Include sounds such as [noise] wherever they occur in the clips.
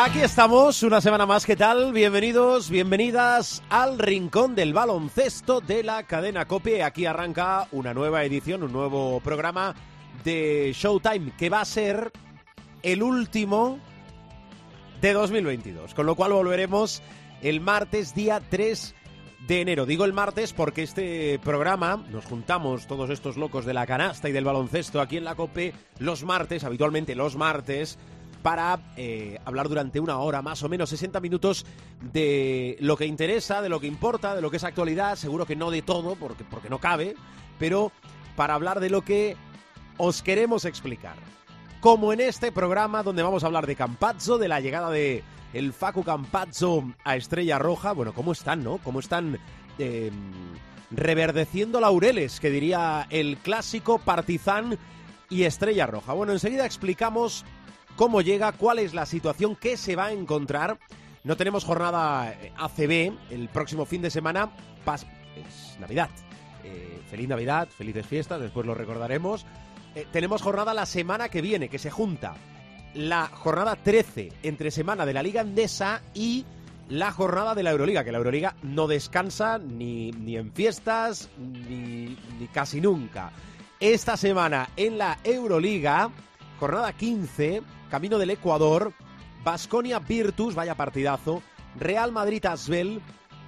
Aquí estamos, una semana más, ¿qué tal? Bienvenidos, bienvenidas al Rincón del Baloncesto de la cadena Cope. Aquí arranca una nueva edición, un nuevo programa de Showtime, que va a ser el último de 2022, con lo cual volveremos el martes día 3 de enero. Digo el martes porque este programa, nos juntamos todos estos locos de la canasta y del baloncesto aquí en la Cope los martes, habitualmente los martes, para eh, hablar durante una hora, más o menos 60 minutos, de lo que interesa, de lo que importa, de lo que es actualidad, seguro que no de todo, porque, porque no cabe, pero para hablar de lo que os queremos explicar. Como en este programa donde vamos a hablar de Campazzo, de la llegada de el Facu Campazzo a Estrella Roja. Bueno, ¿cómo están, no? ¿Cómo están eh, reverdeciendo laureles, que diría el clásico Partizan y Estrella Roja? Bueno, enseguida explicamos cómo llega, cuál es la situación que se va a encontrar. No tenemos jornada eh, ACB el próximo fin de semana, es Navidad. Eh, feliz Navidad, felices fiestas, después lo recordaremos. Eh, tenemos jornada la semana que viene, que se junta la jornada 13 entre semana de la Liga Endesa y la jornada de la Euroliga, que la Euroliga no descansa ni, ni en fiestas ni, ni casi nunca. Esta semana en la Euroliga, jornada 15, camino del Ecuador, Basconia Virtus, vaya partidazo, Real Madrid Asbel,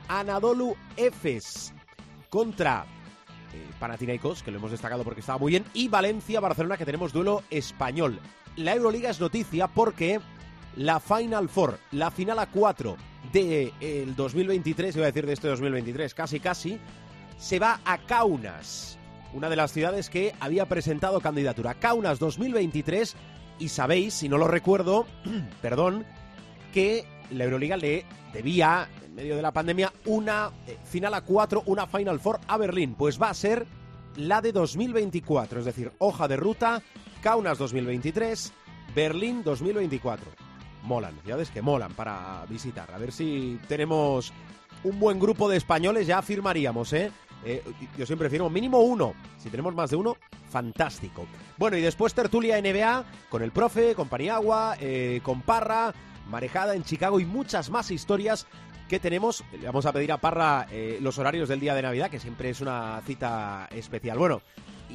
Anadolu Efes contra eh, Panathinaikos, que lo hemos destacado porque estaba muy bien, y Valencia-Barcelona, que tenemos duelo español. La Euroliga es noticia porque la Final Four, la final a 4 del de, 2023, iba a decir de este 2023, casi casi, se va a Kaunas, una de las ciudades que había presentado candidatura. Kaunas 2023, y sabéis, si no lo recuerdo, [clears throat] perdón, que la Euroliga le debía, en medio de la pandemia, una eh, final a 4, una Final Four a Berlín. Pues va a ser la de 2024, es decir, hoja de ruta, Kaunas 2023, Berlín 2024. Molan, ya ves que molan para visitar. A ver si tenemos un buen grupo de españoles, ya firmaríamos, ¿eh? Eh, yo siempre firmo mínimo uno. Si tenemos más de uno, fantástico. Bueno, y después tertulia NBA con el profe, con Paniagua, eh, con Parra, Marejada en Chicago y muchas más historias que tenemos. Le vamos a pedir a Parra eh, los horarios del día de Navidad, que siempre es una cita especial. Bueno,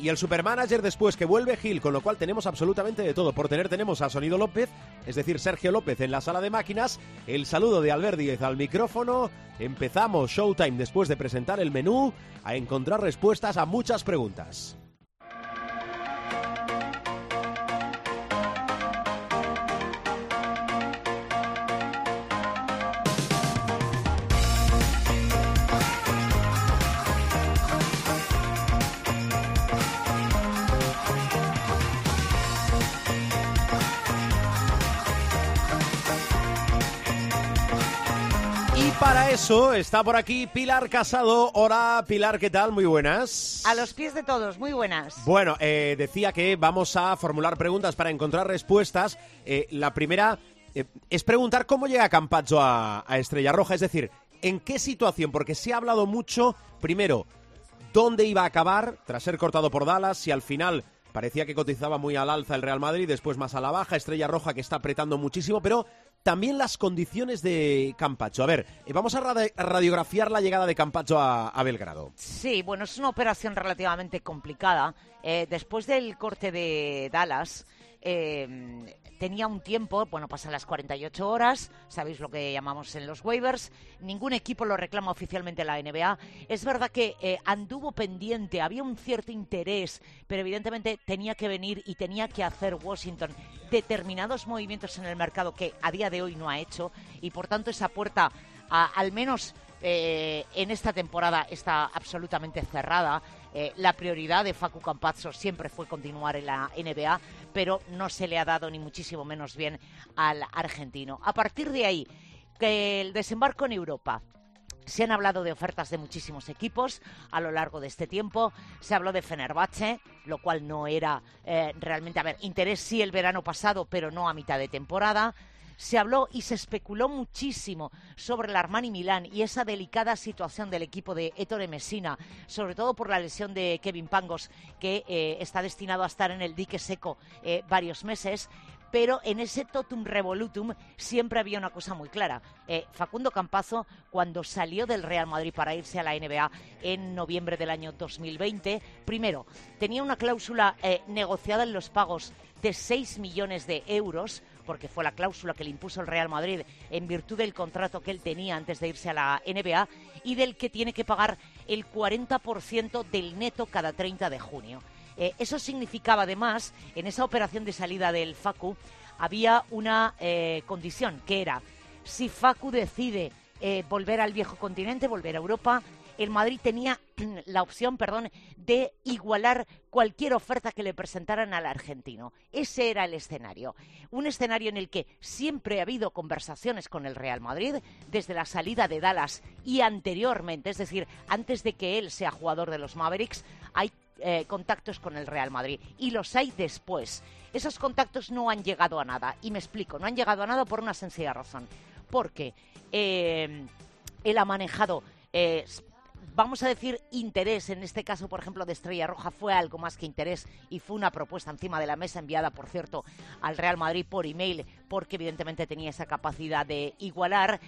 y el supermanager después que vuelve Gil, con lo cual tenemos absolutamente de todo. Por tener tenemos a Sonido López, es decir, Sergio López en la sala de máquinas, el saludo de Albert Díez al micrófono. Empezamos Showtime después de presentar el menú a encontrar respuestas a muchas preguntas. Para eso está por aquí Pilar Casado. Hola Pilar, ¿qué tal? Muy buenas. A los pies de todos, muy buenas. Bueno, eh, decía que vamos a formular preguntas para encontrar respuestas. Eh, la primera eh, es preguntar cómo llega Campazzo a, a Estrella Roja, es decir, ¿en qué situación? Porque se ha hablado mucho, primero, dónde iba a acabar tras ser cortado por Dallas, si al final parecía que cotizaba muy al alza el Real Madrid, después más a la baja, Estrella Roja que está apretando muchísimo, pero también las condiciones de Campacho. A ver, eh, vamos a radiografiar la llegada de Campacho a, Belgrado. Sí, bueno, es una operación relativamente complicada. Eh, después del corte de Dallas, eh, tenía un tiempo, bueno, pasan las 48 horas, sabéis lo que llamamos en los waivers, ningún equipo lo reclama oficialmente la NBA. Es verdad que eh, anduvo pendiente, había un cierto interés, pero evidentemente tenía que venir y tenía que hacer Washington determinados movimientos en el mercado que a día de hoy no ha hecho y por tanto esa puerta, al menos eh, en esta temporada, está absolutamente cerrada. Eh, la prioridad de Facu Campazzo siempre fue continuar en la NBA, pero no se le ha dado ni muchísimo menos bien al argentino. A partir de ahí, que el desembarco en Europa, Se han hablado de ofertas de muchísimos equipos a lo largo de este tiempo. Se habló de Fenerbahce, lo cual no era eh, realmente, a ver, interés sí el verano pasado, pero no a mitad de temporada. Se habló y se especuló muchísimo sobre el Armani Milán y esa delicada situación del equipo de Ettore Messina, sobre todo por la lesión de Kevin Pangos, que eh, está destinado a estar en el dique seco eh, varios meses pero en ese totum revolutum siempre había una cosa muy clara. Eh, Facundo Campazo, cuando salió del Real Madrid para irse a la NBA en noviembre del año 2020, primero, tenía una cláusula negociada en los pagos de 6 millones de euros, porque fue la cláusula que le impuso el Real Madrid en virtud del contrato que él tenía antes de irse a la NBA, y del que tiene que pagar el 40% del neto cada 30 de junio. Eh, eso significaba además, en esa operación de salida del FACU, había una eh, condición, que era, si FACU decide eh, volver al viejo continente, volver a Europa, el Madrid tenía [clears throat] la opción, perdón, de igualar cualquier oferta que le presentaran al argentino. Ese era el escenario. Un escenario en el que siempre ha habido conversaciones con el Real Madrid, desde la salida de Dallas y anteriormente, es decir, antes de que él sea jugador de los Mavericks, hay eh, contactos con el Real Madrid y los hay después. Esos contactos no han llegado a nada. Y me explico, no han llegado a nada por una sencilla razón. Porque eh, él ha manejado eh, vamos a decir, interés, en este caso, por ejemplo, de Estrella Roja, fue algo más que interés y fue una propuesta encima de la mesa enviada, por cierto, al Real Madrid por email, porque evidentemente tenía esa capacidad de igualar.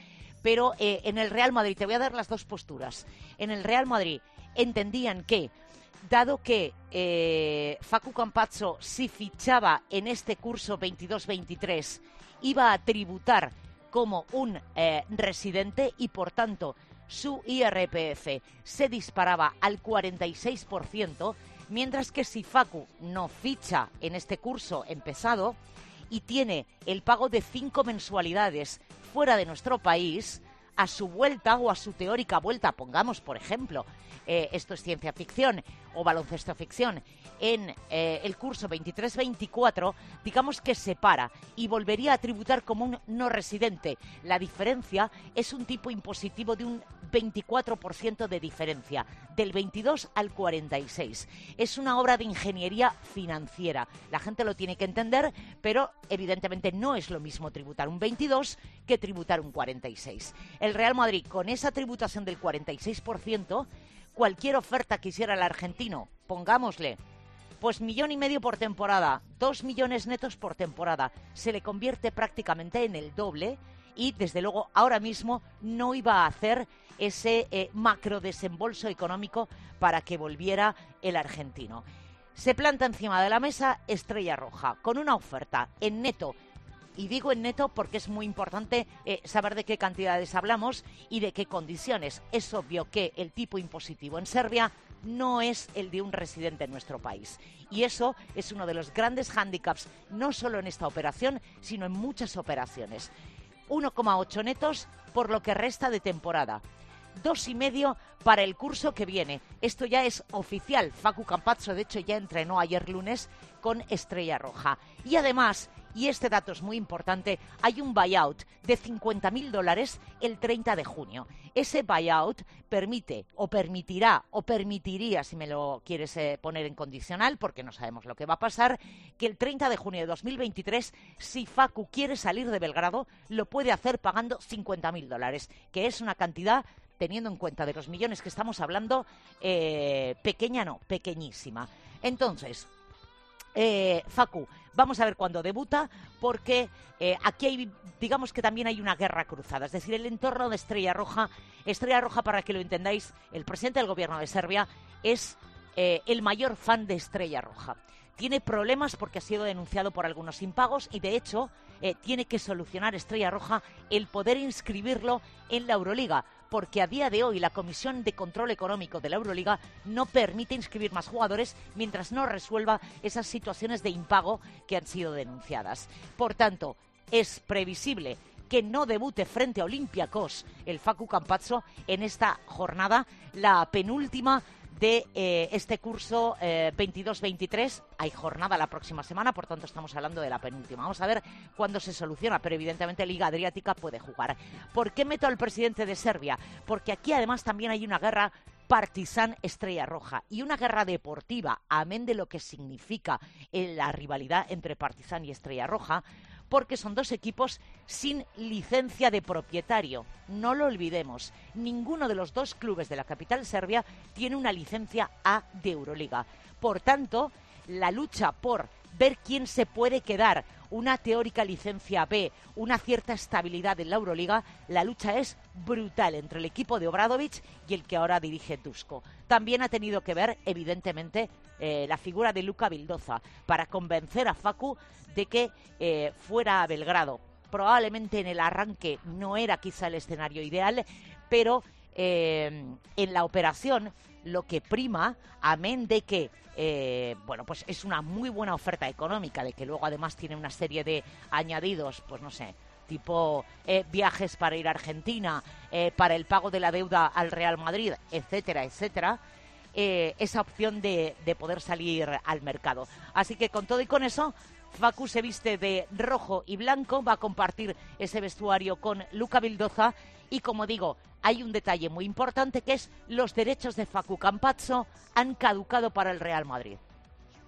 Pero en el Real Madrid, te voy a dar las dos posturas. En el Real Madrid entendían que dado que eh, Facu Campazzo, si fichaba en este curso 22-23, iba a tributar como un eh, residente y, por tanto, su IRPF se disparaba al 46%, mientras que si Facu no ficha en este curso empezado y tiene el pago de cinco mensualidades fuera de nuestro país, a su vuelta o a su teórica vuelta, pongamos por ejemplo, eh, esto es ciencia ficción o baloncesto ficción, en eh, el curso 23-24, digamos que se para y volvería a tributar como un no residente. La diferencia es un tipo impositivo de un 24% de diferencia, del 22 al 46. Es una obra de ingeniería financiera. La gente lo tiene que entender, pero evidentemente no es lo mismo tributar un 22 que tributar un 46. El Real Madrid, con esa tributación del 46%, cualquier oferta que hiciera el argentino, pongámosle, pues millón y medio por temporada, dos millones netos por temporada, se le convierte prácticamente en el doble y desde luego ahora mismo no iba a hacer ese eh, macro desembolso económico para que volviera el argentino. Se planta encima de la mesa Estrella Roja con una oferta en neto y digo en neto porque es muy importante eh, saber de qué cantidades hablamos y de qué condiciones. Es obvio que el tipo impositivo en Serbia no es el de un residente en nuestro país. Y eso es uno de los grandes hándicaps, no solo en esta operación, sino en muchas operaciones. 1,8 netos por lo que resta de temporada. Dos y medio para el curso que viene. Esto ya es oficial. Facu Campazzo, de hecho, ya entrenó ayer lunes con Estrella Roja. Y además, y este dato es muy importante, hay un buyout de 50.000 dólares el 30 de junio. Ese buyout permite o permitirá o permitiría, si me lo quieres eh, poner en condicional, porque no sabemos lo que va a pasar, que el 30 de junio de 2023, si Facu quiere salir de Belgrado, lo puede hacer pagando 50.000 dólares, que es una cantidad teniendo en cuenta de los millones que estamos hablando, eh, pequeña no, pequeñísima. Entonces, eh, Facu, vamos a ver cuándo debuta, porque eh, aquí hay, digamos que también hay una guerra cruzada, es decir, el entorno de Estrella Roja. Estrella Roja, para que lo entendáis, el presidente del gobierno de Serbia es eh, el mayor fan de Estrella Roja. Tiene problemas porque ha sido denunciado por algunos impagos y, de hecho, tiene que solucionar Estrella Roja el poder inscribirlo en la Euroliga porque a día de hoy la Comisión de Control Económico de la Euroliga no permite inscribir más jugadores mientras no resuelva esas situaciones de impago que han sido denunciadas. Por tanto, es previsible que no debute frente a Olympiacos el Facu Campazzo en esta jornada, la penúltima de eh, este curso 22-23. Hay jornada la próxima semana, por tanto estamos hablando de la penúltima. Vamos a ver cuándo se soluciona, pero evidentemente Liga Adriática puede jugar. ¿Por qué meto al presidente de Serbia? Porque aquí además también hay una guerra Partizan Estrella Roja y una guerra deportiva, amén de lo que significa la rivalidad entre Partizan y Estrella Roja, porque son dos equipos sin licencia de propietario. No lo olvidemos, ninguno de los dos clubes de la capital serbia tiene una licencia A de Euroliga. Por tanto, la lucha por ver quién se puede quedar una teórica licencia B, una cierta estabilidad en la Euroliga, la lucha es brutal entre el equipo de Obradovic y el que ahora dirige Dusko. También ha tenido que ver, evidentemente, eh, la figura de Luca Vildoza para convencer a Facu de que eh, fuera a Belgrado. Probablemente en el arranque no era quizá el escenario ideal, pero eh, en la operación lo que prima, amén de que eh, bueno, pues es una muy buena oferta económica, de que luego además tiene una serie de añadidos, pues no sé, tipo eh, viajes para ir a Argentina, eh, para el pago de la deuda al Real Madrid, etcétera, etcétera, esa opción de, de, poder salir al mercado. Así que con todo y con eso, Facu se viste de rojo y blanco, va a compartir ese vestuario con Luca Vildoza y como digo, hay un detalle muy importante que es los derechos de Facu Campazzo han caducado para el Real Madrid.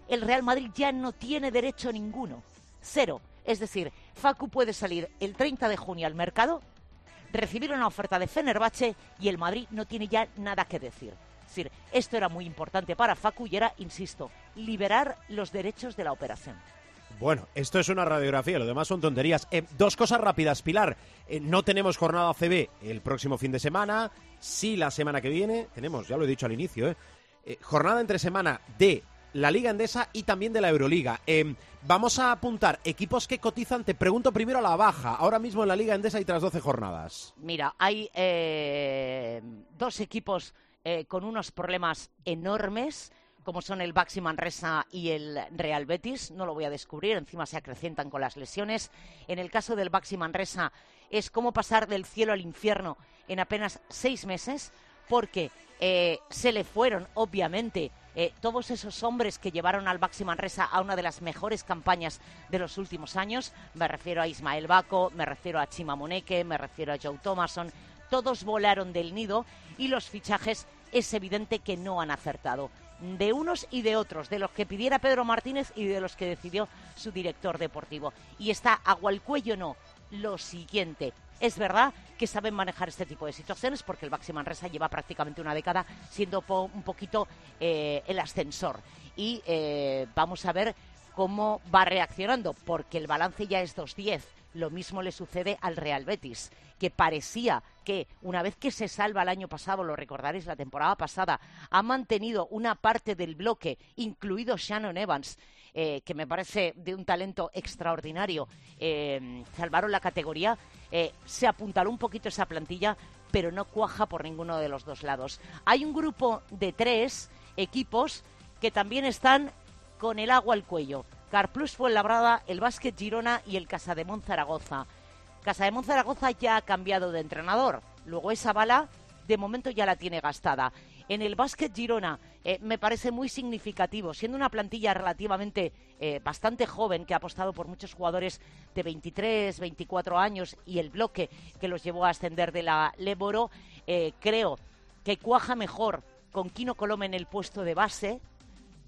El Real Madrid ya no tiene derecho ninguno. Cero. Es decir, Facu puede salir el 30 de junio al mercado, recibir una oferta de Fenerbahce y el Madrid no tiene ya nada que decir. Es decir, esto era muy importante para Facu y era, insisto, liberar los derechos de la operación. Bueno, esto es una radiografía, lo demás son tonterías. Eh, dos cosas rápidas, Pilar. Eh, no tenemos jornada CB el próximo fin de semana. Sí, la semana que viene. Tenemos, ya lo he dicho al inicio, ¿eh? eh jornada entre semana de la Liga Endesa y también de la Euroliga. vamos a apuntar equipos que cotizan. Te pregunto primero a la baja. Ahora mismo en la Liga Endesa hay tras 12 jornadas. Mira, hay dos equipos con unos problemas enormes como son el Baxi Manresa y el Real Betis. No lo voy a descubrir, encima se acrecientan con las lesiones. En el caso del Baxi Manresa es como pasar del cielo al infierno en apenas seis meses, porque eh, se le fueron, obviamente, eh, todos esos hombres que llevaron al Baxi Manresa a una de las mejores campañas de los últimos años. Me refiero a Ismael Baco, me refiero a Chima Moneke, me refiero a Joe Thomason. Todos volaron del nido y los fichajes es evidente que no han acertado de unos y de otros, de los que pidiera Pedro Martínez y de los que decidió su director deportivo. Y está agua al cuello, no. Lo siguiente, es verdad que saben manejar este tipo de situaciones porque el Baxi Manresa lleva prácticamente una década siendo un poquito eh, el ascensor. Y eh, vamos a ver cómo va reaccionando, porque el balance ya es 2-10. Lo mismo le sucede al Real Betis, que parecía que una vez que se salva el año pasado, lo recordaréis, la temporada pasada, ha mantenido una parte del bloque, incluido Shannon Evans, eh, que me parece de un talento extraordinario, eh, salvaron la categoría, eh, se apuntaló un poquito esa plantilla, pero no cuaja por ninguno de los dos lados. Hay un grupo de tres equipos que también están con el agua al cuello. Carplus Fuenlabrada, el Básquet Girona y el Casademón Zaragoza. Casademón Zaragoza ya ha cambiado de entrenador. Luego esa bala, de momento ya la tiene gastada. En el Básquet Girona eh, me parece muy significativo, siendo una plantilla relativamente eh, bastante joven que ha apostado por muchos jugadores de 23, 24 años y el bloque que los llevó a ascender de la Leboro, eh, creo que cuaja mejor con Kino Colome en el puesto de base.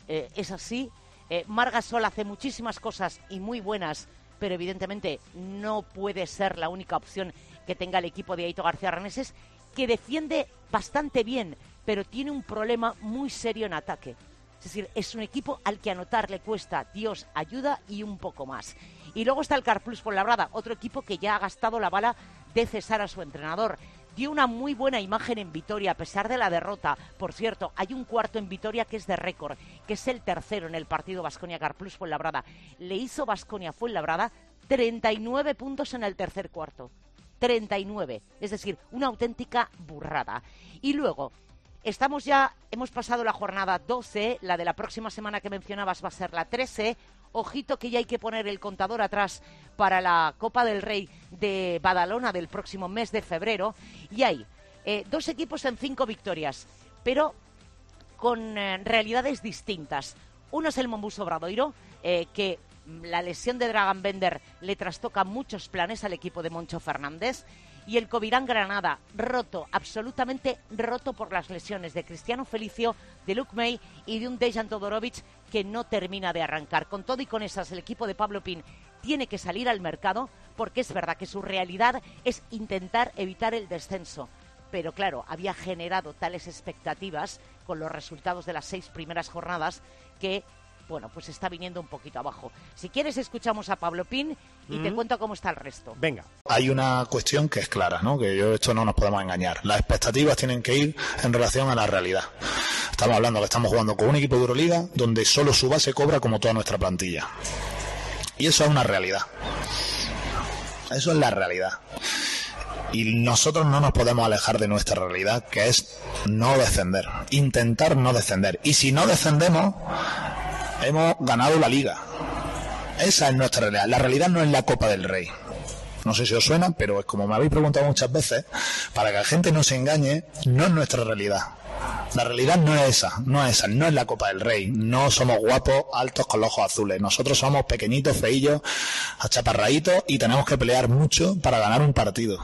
es así, eh, Margasol hace muchísimas cosas y muy buenas, pero evidentemente no puede ser la única opción que tenga el equipo de Aito García Raneses, que defiende bastante bien, pero tiene un problema muy serio en ataque. Es decir, es un equipo al que anotar le cuesta Dios ayuda y un poco más. Y luego está el Carplus por Labrada, otro equipo que ya ha gastado la bala de cesar a su entrenador dio una muy buena imagen en Vitoria a pesar de la derrota. Por cierto, hay un cuarto en Vitoria que es de récord, que es el tercero en el partido Vasconia Carplus Fuenlabrada. Le hizo Vasconia Fuenlabrada 39 puntos en el tercer cuarto. 39, es decir, una auténtica burrada. Y luego, estamos ya, hemos pasado la jornada 12, la de la próxima semana que mencionabas va a ser la 13, Ojito que ya hay que poner el contador atrás para la Copa del Rey de Badalona del próximo mes de febrero. Y hay eh, dos equipos en cinco victorias, pero con eh, realidades distintas. Uno es el Mombus Obradoiro, eh, que la lesión de Dragan Bender le trastoca muchos planes al equipo de Moncho Fernández. Y el Covirán Granada, roto, absolutamente roto por las lesiones de Cristiano Felicio, de Luke May y de un Dejan Todorovic que no termina de arrancar. Con todo y con esas, el equipo de Pablo Pin tiene que salir al mercado porque es verdad que su realidad es intentar evitar el descenso. Pero claro, había generado tales expectativas con los resultados de las seis primeras jornadas que bueno, pues está viniendo un poquito abajo. Si quieres, escuchamos a Pablo Pin y te cuento cómo está el resto. Venga. Hay una cuestión que es clara, ¿no? Que yo esto no nos podemos engañar. Las expectativas tienen que ir en relación a la realidad. Estamos hablando que estamos jugando con un equipo de Euroliga donde solo su base cobra como toda nuestra plantilla. Y eso es una realidad. Eso es la realidad. Y nosotros no nos podemos alejar de nuestra realidad, que es no descender. Intentar no descender. Y si no descendemos, hemos ganado la liga. Esa es nuestra realidad. La realidad no es la Copa del Rey. No sé si os suena, pero es como me habéis preguntado muchas veces, para que la gente no se engañe, no es nuestra realidad. La realidad no es esa, no es esa, no es la Copa del Rey. No somos guapos, altos con los ojos azules. Nosotros somos pequeñitos, feillos, achaparraditos y tenemos que pelear mucho para ganar un partido.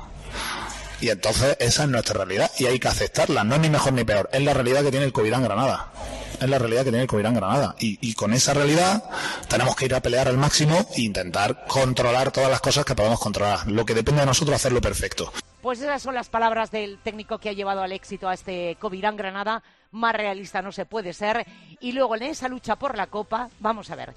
Y entonces esa es nuestra realidad y hay que aceptarla. No es ni mejor ni peor, es la realidad que tiene el Covirán Granada. Es la realidad que tiene el Covirán Granada. Y, con esa realidad tenemos que ir a pelear al máximo e intentar controlar todas las cosas que podemos controlar. Lo que depende de nosotros hacerlo perfecto. Pues esas son las palabras del técnico que ha llevado al éxito a este Covirán Granada. Más realista no se puede ser. Y luego en esa lucha por la Copa, vamos a ver.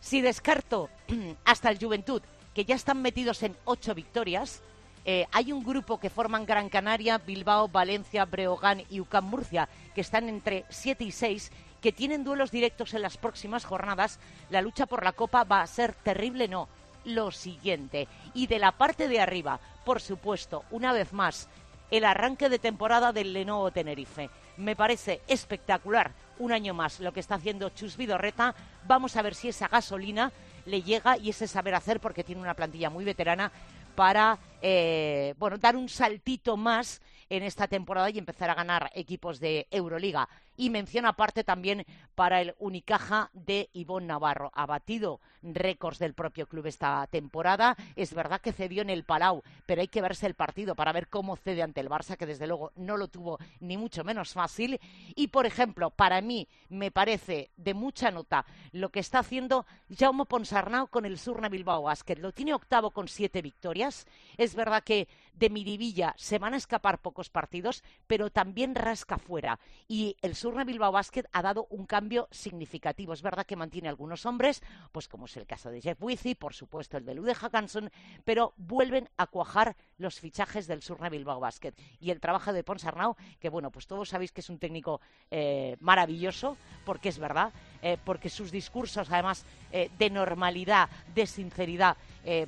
Si descarto [clears throat] hasta el Juventud, que ya están metidos en ocho victorias, eh, hay un grupo que forman Gran Canaria, Bilbao, Valencia, Breogán y UCAM Murcia, que están entre 7 y 6, que tienen duelos directos en las próximas jornadas. La lucha por la Copa va a ser terrible, no. Lo siguiente. Y de la parte de arriba, por supuesto, una vez más, el arranque de temporada del Lenovo Tenerife. Me parece espectacular un año más lo que está haciendo Chus Vidorreta. Vamos a ver si esa gasolina le llega y ese saber hacer, porque tiene una plantilla muy veterana, para eh, bueno, dar un saltito más en esta temporada y empezar a ganar equipos de Euroliga. Y mención aparte también para el Unicaja de Ivón Navarro. Ha batido récords del propio club esta temporada. Es verdad que cedió en el Palau, pero hay que verse el partido para ver cómo cede ante el Barça, que desde luego no lo tuvo ni mucho menos fácil. Y, por ejemplo, para mí me parece de mucha nota lo que está haciendo Jaume Ponsarnau con el Surna Bilbao Basket. Lo tiene octavo con siete victorias. Es verdad que de Miribilla se van a escapar pocos partidos, pero también rasca fuera. Y el Surna Bilbao Basket ha dado un cambio significativo. Es verdad que mantiene algunos hombres, pues como es el caso de Jeff Wizzy, por supuesto el de Lude Hackanson, pero vuelven a cuajar los fichajes del Surna Bilbao Basket. Y el trabajo de Ponsarnau, que bueno, pues todos sabéis que es un técnico eh, maravilloso, porque es verdad, eh, porque sus discursos, además, eh, de normalidad, de sinceridad,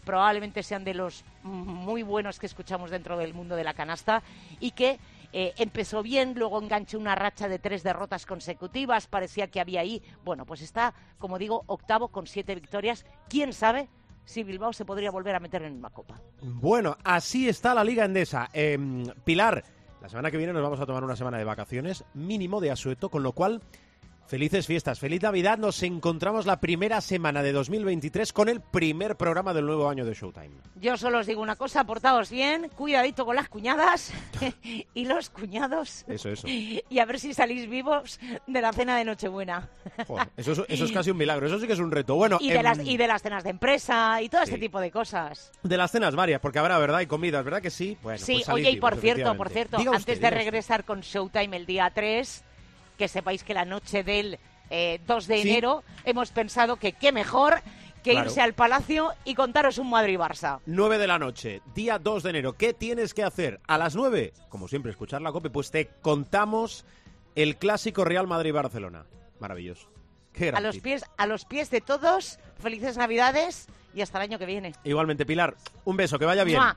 probablemente sean de los muy buenos que escuchamos dentro del mundo de la canasta y que eh, empezó bien, luego enganchó una racha de tres derrotas consecutivas, parecía que había ahí, bueno, pues está, como digo, octavo con siete victorias, quién sabe si Bilbao se podría volver a meter en una copa. Bueno, así está la Liga Endesa. Em, Pilar, la semana que viene nos vamos a tomar una semana de vacaciones, mínimo de asueto, con lo cual Felices fiestas, feliz Navidad. Nos encontramos la primera semana de 2023 con el primer programa del nuevo año de Showtime. Yo solo os digo una cosa, portaos bien, cuidadito con las cuñadas [laughs] y los cuñados. Eso, eso. [laughs] Y a ver si salís vivos de la cena de Nochebuena. Joder, eso, es, eso es [laughs] casi un milagro, eso sí que es un reto. Bueno, Y de, em, las, y de las cenas de empresa y todo Sí. este tipo de cosas. de las cenas varias, porque habrá, ¿verdad? Y comidas, ¿verdad que sí? Bueno, sí, pues oye, y vivos, por cierto, por cierto, Diga antes usted, de usted. regresar con Showtime el día 3, que sepáis que la noche del eh, 2 de Sí. enero hemos pensado que qué mejor que Claro. irse al Palacio y contaros un Madrid-Barça. 9 de la noche, día 2 de enero. ¿Qué tienes que hacer? A las 9, como siempre, escuchar la COPE, pues te contamos el clásico Real Madrid-Barcelona. Maravilloso. Qué A los pies, a los pies de todos, felices Navidades y hasta el año que viene. Igualmente, Pilar, un beso, que vaya bien. ¡Mua!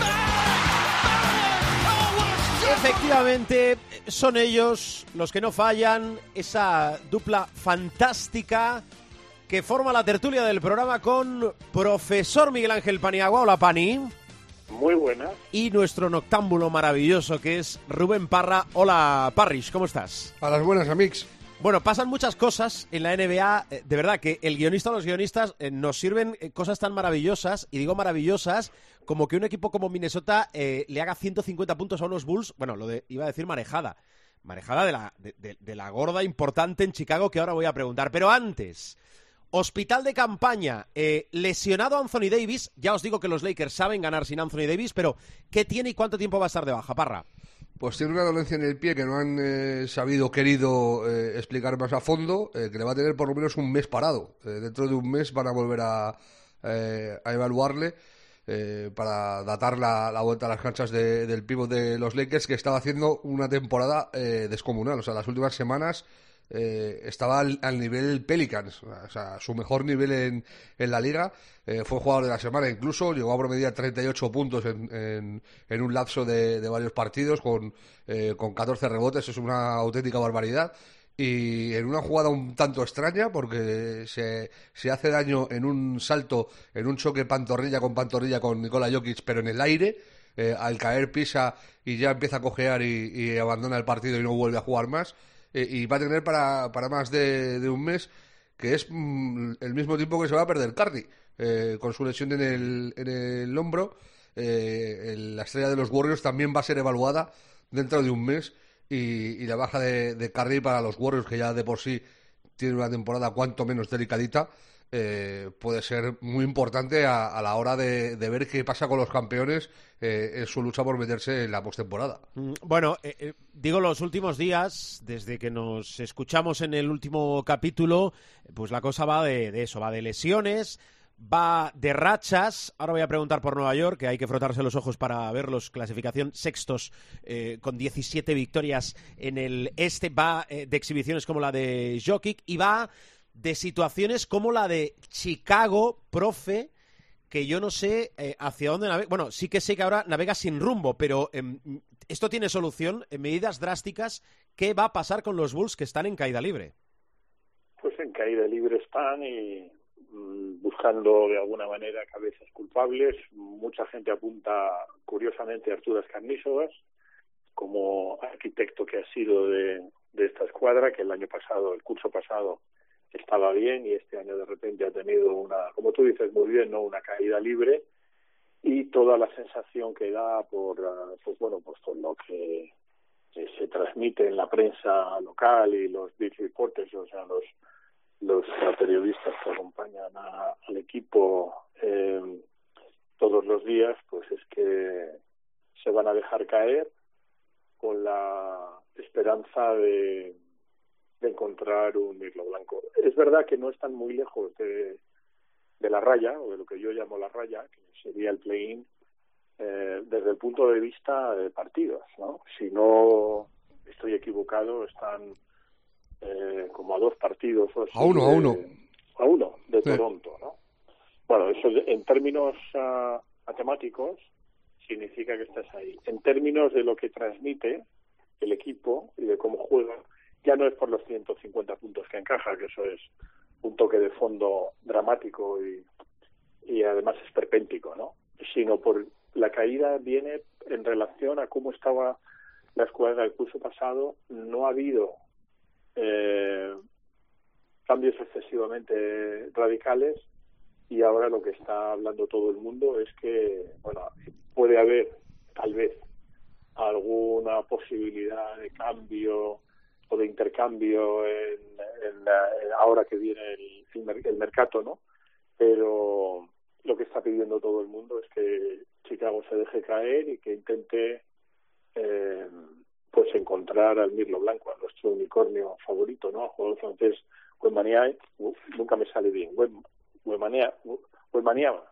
Efectivamente, son ellos los que no fallan, esa dupla fantástica que forma la tertulia del programa con profesor Miguel Ángel Paniagua. Hola, Pani. Muy buenas. Y nuestro noctámbulo maravilloso que es Rubén Parra. Hola, Parrish, ¿cómo estás? A las buenas, Amix. Bueno, pasan muchas cosas en la NBA. Eh, De verdad que el guionista o los guionistas eh, nos sirven eh, cosas tan maravillosas, y digo maravillosas, como que un equipo como Minnesota eh, le haga 150 puntos a unos Bulls. Bueno, lo de, iba a decir marejada. Marejada de la, de, la gorda importante en Chicago que ahora voy a preguntar. Pero antes, hospital de campaña, eh, lesionado Anthony Davis. Ya os digo que los Lakers saben ganar sin Anthony Davis, pero ¿qué tiene y cuánto tiempo va a estar de baja, Parra? Pues tiene una dolencia en el pie que no han eh, sabido querido eh, explicar más a fondo, que le va a tener por lo menos un mes parado. Dentro de un mes van a volver a, a evaluarle eh, para datar la, vuelta a las canchas de- del pívot de los Lakers, que estaba haciendo una temporada eh, descomunal. O sea, las últimas semanas eh, estaba al, nivel Pelicans, o sea, su mejor nivel en, en la liga. Eh, fue jugador de la semana incluso, llegó a promediar 38 puntos en, en, en un lapso de, de varios partidos con, eh, con 14 rebotes, es una auténtica barbaridad. Y en una jugada un tanto extraña, porque se, se hace daño en un salto, en un choque pantorrilla con pantorrilla con Nikola Jokic, pero en el aire, eh, al caer pisa y ya empieza a cojear y, abandona el partido y no vuelve a jugar más. Eh, y va a tener para, para más de, de un mes, que es mm, el mismo tiempo que se va a perder Cardi, eh, con su lesión en el, en el hombro. eh, el- la estrella de los Warriors también va a ser evaluada dentro de un mes. Y, y la baja de, de Curry para los Warriors, que ya de por sí tiene una temporada cuanto menos delicadita, eh, puede ser muy importante a, a la hora de, ver qué pasa con los campeones eh, en su lucha por meterse en la postemporada. Mm, Bueno, eh, eh, digo los últimos días, desde que nos escuchamos en el último capítulo, pues la cosa va de eso, va de lesiones, va de rachas. Ahora voy a preguntar por Nueva York, que hay que frotarse los ojos para verlos. Clasificación sextos eh, con 17 victorias en el este. Va eh, de exhibiciones como la de Jokic y va de situaciones como la de Chicago, profe, que yo no sé eh, hacia dónde navega. Bueno, sí que sé que ahora navega sin rumbo, pero em, esto tiene solución en medidas drásticas. ¿Qué va a pasar con los Bulls que están en caída libre? Pues en caída libre están y buscando de alguna manera cabezas culpables. Mucha gente apunta curiosamente a Arturas Carnísogas como arquitecto que ha sido de, de esta escuadra, que el año pasado, el curso pasado, estaba bien y este año de repente ha tenido una, como tú dices muy bien, no una caída libre y toda la sensación que da por, ah, pues bueno, pues por lo que se transmite en la prensa local y los beat reporters, o sea, los los periodistas que acompañan a- al equipo eh, todos los días, pues es que se van a dejar caer con la esperanza de, de encontrar un hilo blanco. Es verdad que no están muy lejos de, de la raya, o de lo que yo llamo la raya, que sería el play-in, eh, desde el punto de vista de partidos, ¿no? Si no estoy equivocado, están eh, como a dos partidos o así A uno, a de- uno. a uno de Sí. Toronto, ¿no? Bueno, eso en términos ah, matemáticos significa que estás ahí. En términos de lo que transmite el equipo y de cómo juega, ya no es por los 150 puntos que encaja, que eso es un toque de fondo dramático y, y además esperpéntico, ¿no? Sino por la caída viene en relación a cómo estaba la escuadra del curso pasado. No ha habido eh, cambios excesivamente radicales y ahora lo que está hablando todo el mundo es que, bueno, puede haber tal vez alguna posibilidad de cambio o de intercambio en, la- ahora que viene el, el mercado, ¿no? Pero lo que está pidiendo todo el mundo es que Chicago se deje caer y que intente eh, pues encontrar al Mirlo Blanco, a nuestro unicornio favorito, ¿no? Al jugador francés uf, nunca me sale bien, Wem- Wembanyama, Wembanyama,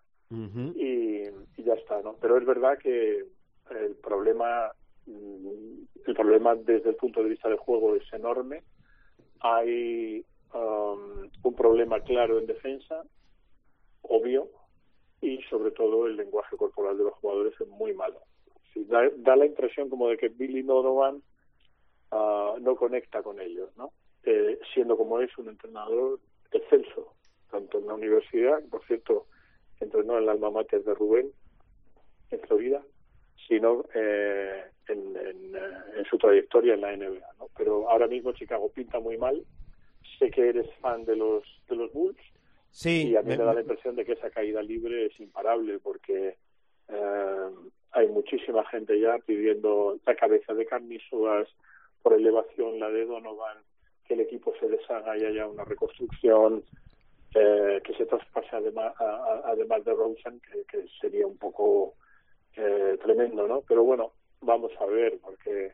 y, y ya está, ¿no? Pero es verdad que el problema, el problema desde el punto de vista del juego es enorme. Hay um, un problema claro en defensa, obvio, y sobre todo el lenguaje corporal de los jugadores es muy malo. Da, da la impresión como de que Billy Donovan ah, no conecta con ellos, ¿no? Eh, siendo como es un entrenador excelso, tanto en la universidad, por cierto, entrenó en el alma mater de Rubén, en Florida, sino eh, en, en, eh, en, su trayectoria en la NBA. ¿no? Pero ahora mismo Chicago pinta muy mal. Sé que eres fan de los de los Bulls Sí, y a mí me- me da la impresión de que esa caída libre es imparable porque eh, hay muchísima gente ya pidiendo la cabeza de Carnísogas por elevación, la de Donovan, que el equipo se deshaga y haya una reconstrucción, eh, que se traspase además, a- además de Rosen, que, que sería un poco eh, tremendo, ¿no? Pero bueno, vamos a ver, porque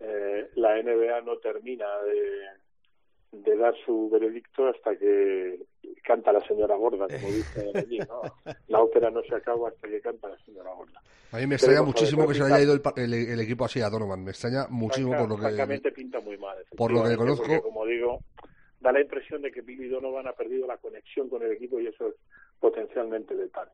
eh, la NBA no termina de, de dar su veredicto hasta que canta la señora gorda, como [laughs] dicen allí, ¿no? La ópera no se acaba hasta que canta la señora gorda. A mí me extraña muchísimo que se haya ido el, el- el equipo así a Donovan. Me extraña muchísimo Franca- por lo que... Francamente pinta muy mal. por lo que conozco. porque, como digo, da la impresión de que Billy Donovan ha perdido la conexión con el equipo y eso es potencialmente letal.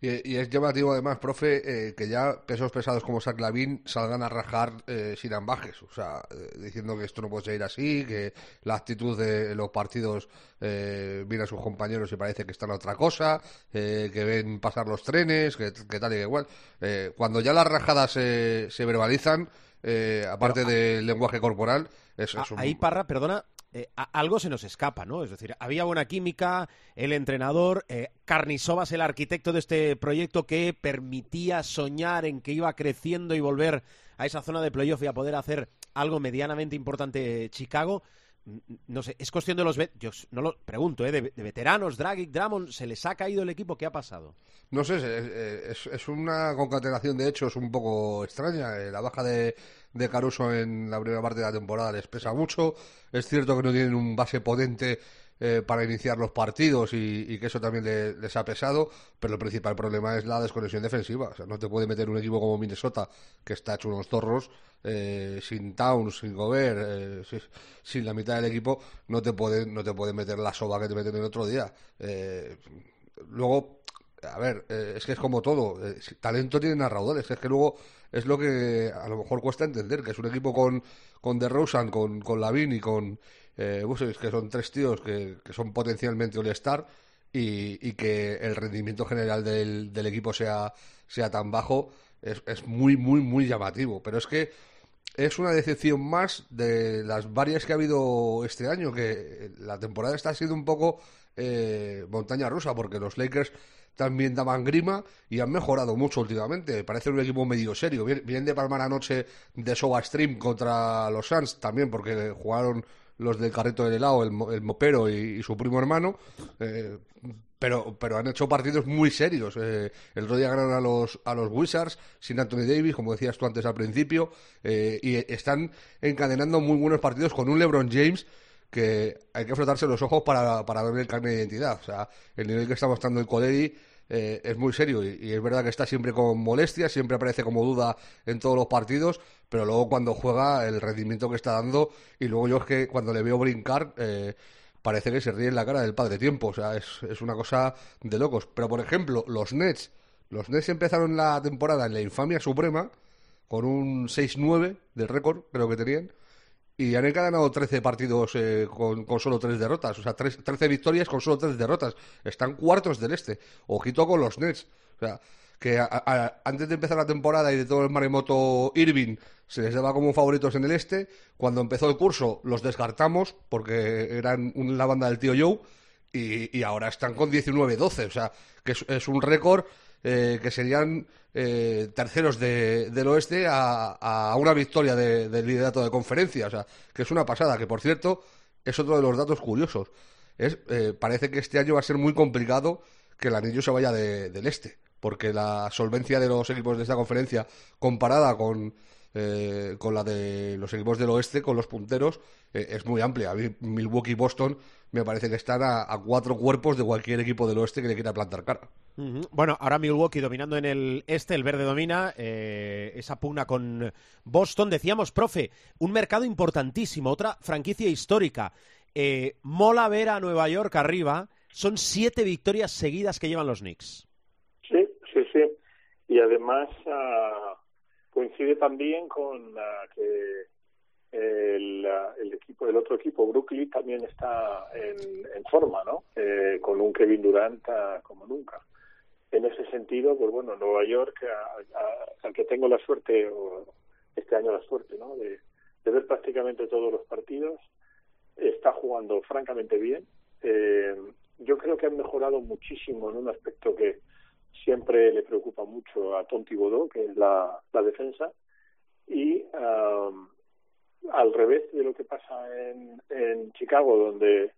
Y, y es llamativo además, profe, eh, que ya pesos pesados como Saclavín salgan a rajar eh, sin ambajes, o sea, eh, diciendo que esto no puede seguir así, que la actitud de los partidos eh, viene a sus compañeros y parece que están a otra cosa, eh, que ven pasar los trenes, que, que tal y que igual. Eh, cuando ya las rajadas se, se verbalizan, eh, aparte del lenguaje corporal, es, A- es un- Ahí, Parra, perdona, eh, algo se nos escapa, ¿no? Es decir, había buena química, el entrenador, eh, Carnisovas, el arquitecto de este proyecto que permitía soñar en que iba creciendo y volver a esa zona de playoff y a poder hacer algo medianamente importante Chicago. No sé, es cuestión de los... Yo no lo pregunto, ¿eh? De, de veteranos, Dragic, Drummond, ¿se les ha caído el equipo? ¿Qué ha pasado? No sé, es, es- es una concatenación de hechos un poco extraña. Eh, La baja de, de Caruso en la primera parte de la temporada les pesa mucho. Es cierto que no tienen un base potente eh, para iniciar los partidos y, y que eso también le- les ha pesado, pero el principal problema es la desconexión defensiva. O sea, no te puede meter un equipo como Minnesota, que está hecho unos zorros, eh, sin Towns, sin Gobert, eh, si- sin la mitad del equipo, no te puede, no te puede meter la soba que te meten el otro día. Eh, luego, a ver, eh, es que es como todo. eh, talento tienen a raudales. Es que luego es lo que a lo mejor cuesta entender, que es un equipo con, con DeRozan, con, con Lavin y con eh, que son tres tíos que, que son potencialmente All-Star y, y que el rendimiento general del, del equipo sea, sea tan bajo, es, es muy, muy, muy llamativo. Pero es que es una decepción más de las varias que ha habido este año, que la temporada está siendo un poco eh, montaña rusa, porque los Lakers también daban grima y han mejorado mucho últimamente. Parece un equipo medio serio. Vien- Vienen de palmar anoche de Soba Stream contra los Suns también, porque jugaron los del carrito del helado, el, el mopero y, su primo hermano. eh, pero, pero han hecho partidos muy serios. Eh, el otro día a los, a los Wizards sin Anthony Davis, como decías tú antes al principio, eh, y están encadenando muy buenos partidos con un LeBron James que hay que frotarse los ojos para, para ver el carne de identidad. O sea, el nivel que está mostrando el Coleri eh, es muy serio y, es verdad que está siempre con molestias, siempre aparece como duda en todos los partidos, pero luego cuando juega el rendimiento que está dando y luego yo es que cuando le veo brincar eh, parece que se ríe en la cara del padre tiempo, o sea, es, es una cosa de locos. Pero por ejemplo, los Nets, los Nets empezaron la temporada en la infamia suprema con un 6-9 del récord, creo que tenían. Y han ganado 13 partidos eh, con, solo 3 derrotas. O sea, tres- 13 victorias con solo 3 derrotas. Están cuartos del este. Ojito con los Nets. O sea, que a- antes de empezar la temporada y de todo el maremoto Irving se les daba como favoritos en el este. Cuando empezó el curso los descartamos porque eran la banda del tío Joe. Y, ahora están con 19-12. O sea, que es un récord eh, que serían eh, terceros de- del oeste a, a una victoria de- del liderato de conferencia. O sea, que es una pasada. Que por cierto, es otro de los datos curiosos. Es, eh, parece que este año va a ser muy complicado que el anillo se vaya de- del este. Porque la solvencia de los equipos de esta conferencia comparada con, eh, con la de los equipos del oeste, con los punteros, eh, es muy amplia. Milwaukee y Boston me parece que están a, a cuatro cuerpos de cualquier equipo del oeste que le quiera plantar cara. Bueno, ahora Milwaukee dominando en el este, el verde domina, eh, esa pugna con Boston. Decíamos, profe, un mercado importantísimo, otra franquicia histórica. Eh, mola ver a Nueva York arriba. Son siete victorias seguidas que llevan los Knicks. Sí, sí, sí. Y además uh, coincide también con uh, que el, el, equipo, el otro equipo, Brooklyn, también está en, forma, ¿no? Eh, con un Kevin Durant como nunca. En ese sentido, pues bueno, Nueva York, al que tengo la suerte, o este año la suerte, ¿no? De, ver prácticamente todos los partidos, está jugando francamente bien. Eh, yo creo que han mejorado muchísimo en un aspecto que siempre le preocupa mucho a Tom Thibodeau, que es la, la defensa, y um, al revés de lo que pasa en, en Chicago, donde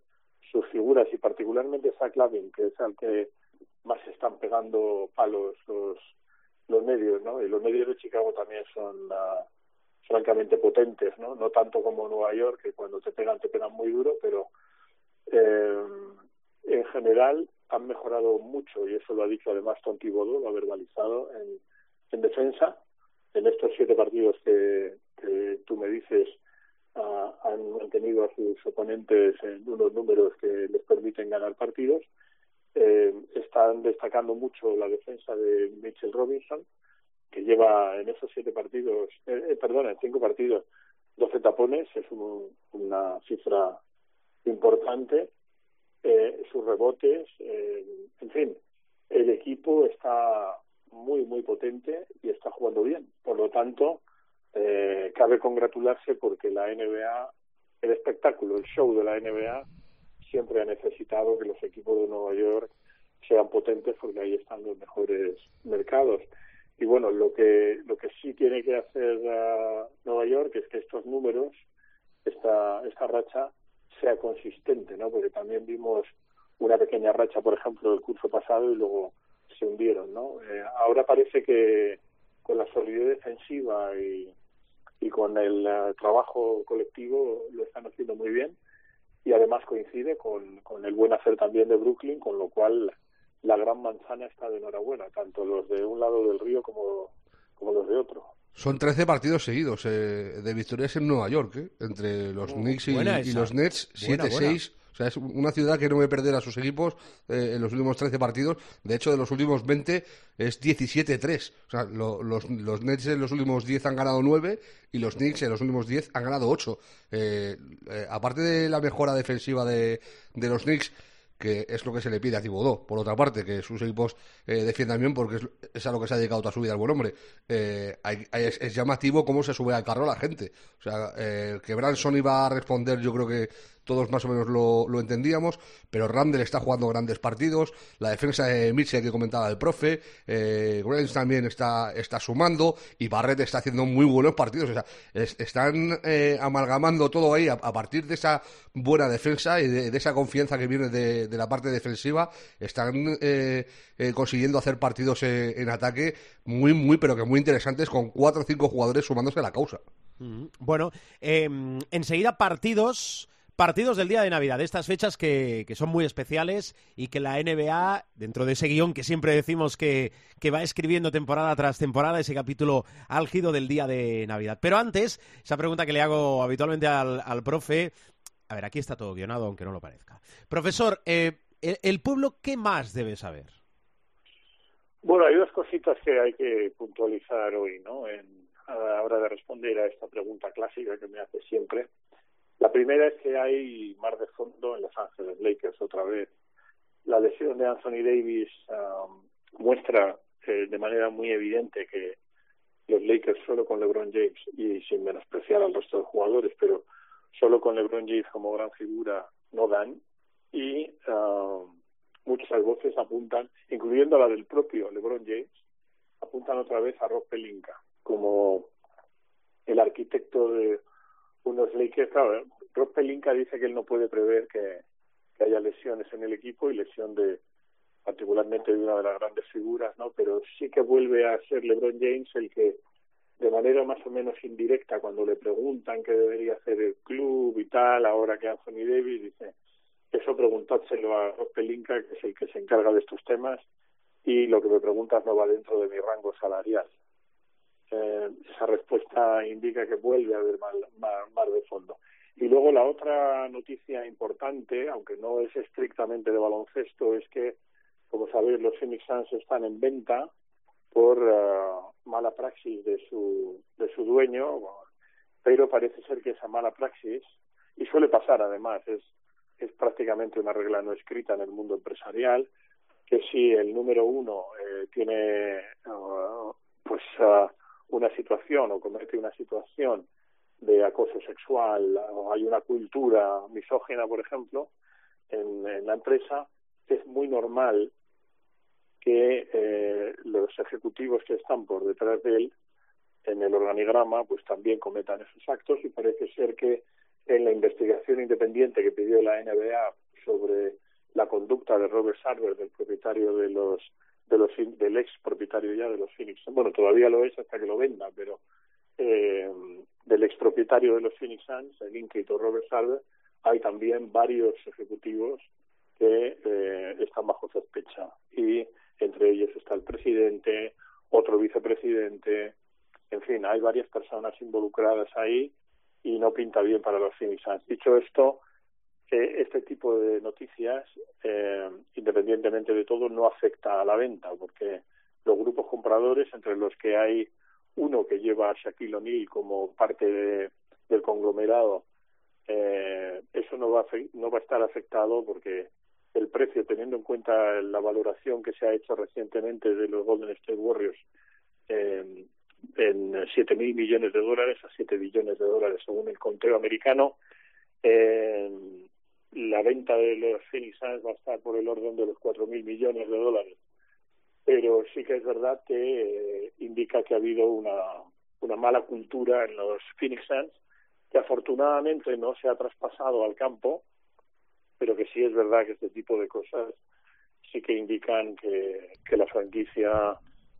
sus figuras, y particularmente Zach Lavin, que es al que más están pegando palos los, los medios, ¿no? Y los medios de Chicago también son uh, francamente potentes, ¿no? No tanto como Nueva York, que cuando te pegan, te pegan muy duro, pero eh, en general han mejorado mucho, y eso lo ha dicho además Tom Thibodeau, lo ha verbalizado en, en defensa. En estos siete partidos que, que tú me dices, han mantenido a sus oponentes en unos números que les permiten ganar partidos. Eh, están destacando mucho la defensa de Mitchell Robinson, que lleva en esos siete partidos, eh, eh, perdona, en cinco partidos, 12 tapones, es un, una cifra importante. Eh, sus rebotes, en fin, el equipo está muy, muy potente y está jugando bien. Por lo tanto, eh, cabe congratularse porque la NBA, el espectáculo, el show de la NBA, siempre ha necesitado que los equipos de Nueva York sean potentes porque ahí están los mejores mercados. Y bueno, lo que lo que sí tiene que hacer uh, Nueva York es que estos números, esta esta racha sea consistente, ¿no? Porque también vimos una pequeña racha, por ejemplo, del curso pasado y luego se hundieron, ¿no? Eh, ahora parece que con la solidez defensiva y, y con el uh, trabajo colectivo lo están haciendo muy bien y además coincide con, con el buen hacer también de Brooklyn, con lo cual la gran manzana está de enhorabuena, tanto los de un lado del río como, como los de otro. Son 13 partidos seguidos eh, de victorias en Nueva York, ¿eh? entre los mm, Knicks y, y, los Nets, 7-6. O sea, es una ciudad que no ve perder a sus equipos eh, en los últimos 13 partidos. De hecho, de los últimos 20 es 17-3. O sea, lo, los, los Nets en los últimos 10 han ganado 9 y los Knicks en los últimos 10 han ganado 8. Eh, eh, aparte de la mejora defensiva de, de los Knicks, que es lo que se le pide a Tibodó. Por otra parte, que sus equipos eh, defiendan bien, porque es, es, a lo que se ha dedicado toda su vida el buen hombre. Es, llamativo cómo se sube al carro la gente. O sea, eh, que Branson iba a responder, yo creo que todos más o menos lo, lo, entendíamos, pero Randall está jugando grandes partidos, la defensa de Mitchell que comentaba el profe, eh, también está, está sumando y Barrett está haciendo muy buenos partidos, o sea, es, están eh, amalgamando todo ahí a, partir de esa buena defensa y de, esa confianza que viene de, de, la parte defensiva, están eh, eh consiguiendo hacer partidos en ataque muy, muy, pero que muy interesantes con cuatro o cinco jugadores sumándose a la causa. Bueno, eh, enseguida partidos partidos del día de Navidad, de estas fechas que, son muy especiales y que la NBA, dentro de ese guion que siempre decimos que, que, va escribiendo temporada tras temporada, ese capítulo álgido del día de Navidad. Pero antes, esa pregunta que le hago habitualmente al, profe, a ver, aquí está todo guionado, aunque no lo parezca. Profesor, eh, el, el, pueblo, ¿qué más debe saber? Bueno, hay dos cositas que hay que puntualizar hoy, ¿no? En, a la hora de responder a esta pregunta clásica que me hace siempre. La primera es que hay mar de fondo en Los Ángeles Lakers otra vez. La lesión de Anthony Davis um, muestra eh, de manera muy evidente que los Lakers solo con LeBron James y sin menospreciar al resto de jugadores, pero solo con LeBron James como gran figura no dan y uh, muchas voces apuntan, incluyendo la del propio LeBron James, apuntan otra vez a Rob Pelinka como el arquitecto de unos Lakers, claro, Rob Pelinka dice que él no puede prever que, haya lesiones en el equipo y lesión de particularmente de una de las grandes figuras, ¿no? Pero sí que vuelve a ser LeBron James el que de manera más o menos indirecta cuando le preguntan qué debería hacer el club y tal, ahora que Anthony Davis dice, eso preguntárselo a Rob Pelinka, que es el que se encarga de estos temas, y lo que me preguntas no va dentro de mi rango salarial eh, esa respuesta indica que vuelve a haber mar de fondo. Y luego la otra noticia importante, aunque no es estrictamente de baloncesto, es que, como sabéis, los Phoenix Suns están en venta por uh, mala praxis de su, de su dueño, pero parece ser que esa mala praxis, y suele pasar además, es, es prácticamente una regla no escrita en el mundo empresarial, que si el número uno eh, tiene uh, pues uh, una situación o comete una situación de acoso sexual o hay una cultura misógina, por ejemplo, en, en la empresa, es muy normal que eh, los ejecutivos que están por detrás de él en el organigrama pues también cometan esos actos y parece ser que en la investigación independiente que pidió la NBA sobre la conducta de Robert Sarver, del propietario de los de los del ex propietario ya de los Phoenix, bueno todavía lo es hasta que lo venda, pero eh, del ex propietario de los Phoenix Suns, el inquieto Robert Sarver, hay también varios ejecutivos que eh, están bajo sospecha y entre ellos está el presidente, otro vicepresidente, en fin, hay varias personas involucradas ahí y no pinta bien para los Phoenix Suns. Dicho esto, eh, este tipo de noticias, eh, independientemente de todo, no afecta a la venta, porque los grupos compradores, entre los que hay uno que lleva a Shaquille O'Neal como parte de, del conglomerado, eh, eso no va, a, no va a estar afectado porque el precio, teniendo en cuenta la valoración que se ha hecho recientemente de los Golden State Warriors eh, en siete mil millones de dólares a 7 billones de dólares según el conteo americano, eh, la venta de los Phoenix Suns va a estar por el orden de los cuatro mil millones de dólares. Pero sí que es verdad que eh, indica que ha habido una, mala cultura en los Phoenix Suns que afortunadamente no se ha traspasado al campo pero que sí es verdad que este tipo de cosas sí que indican que, que la franquicia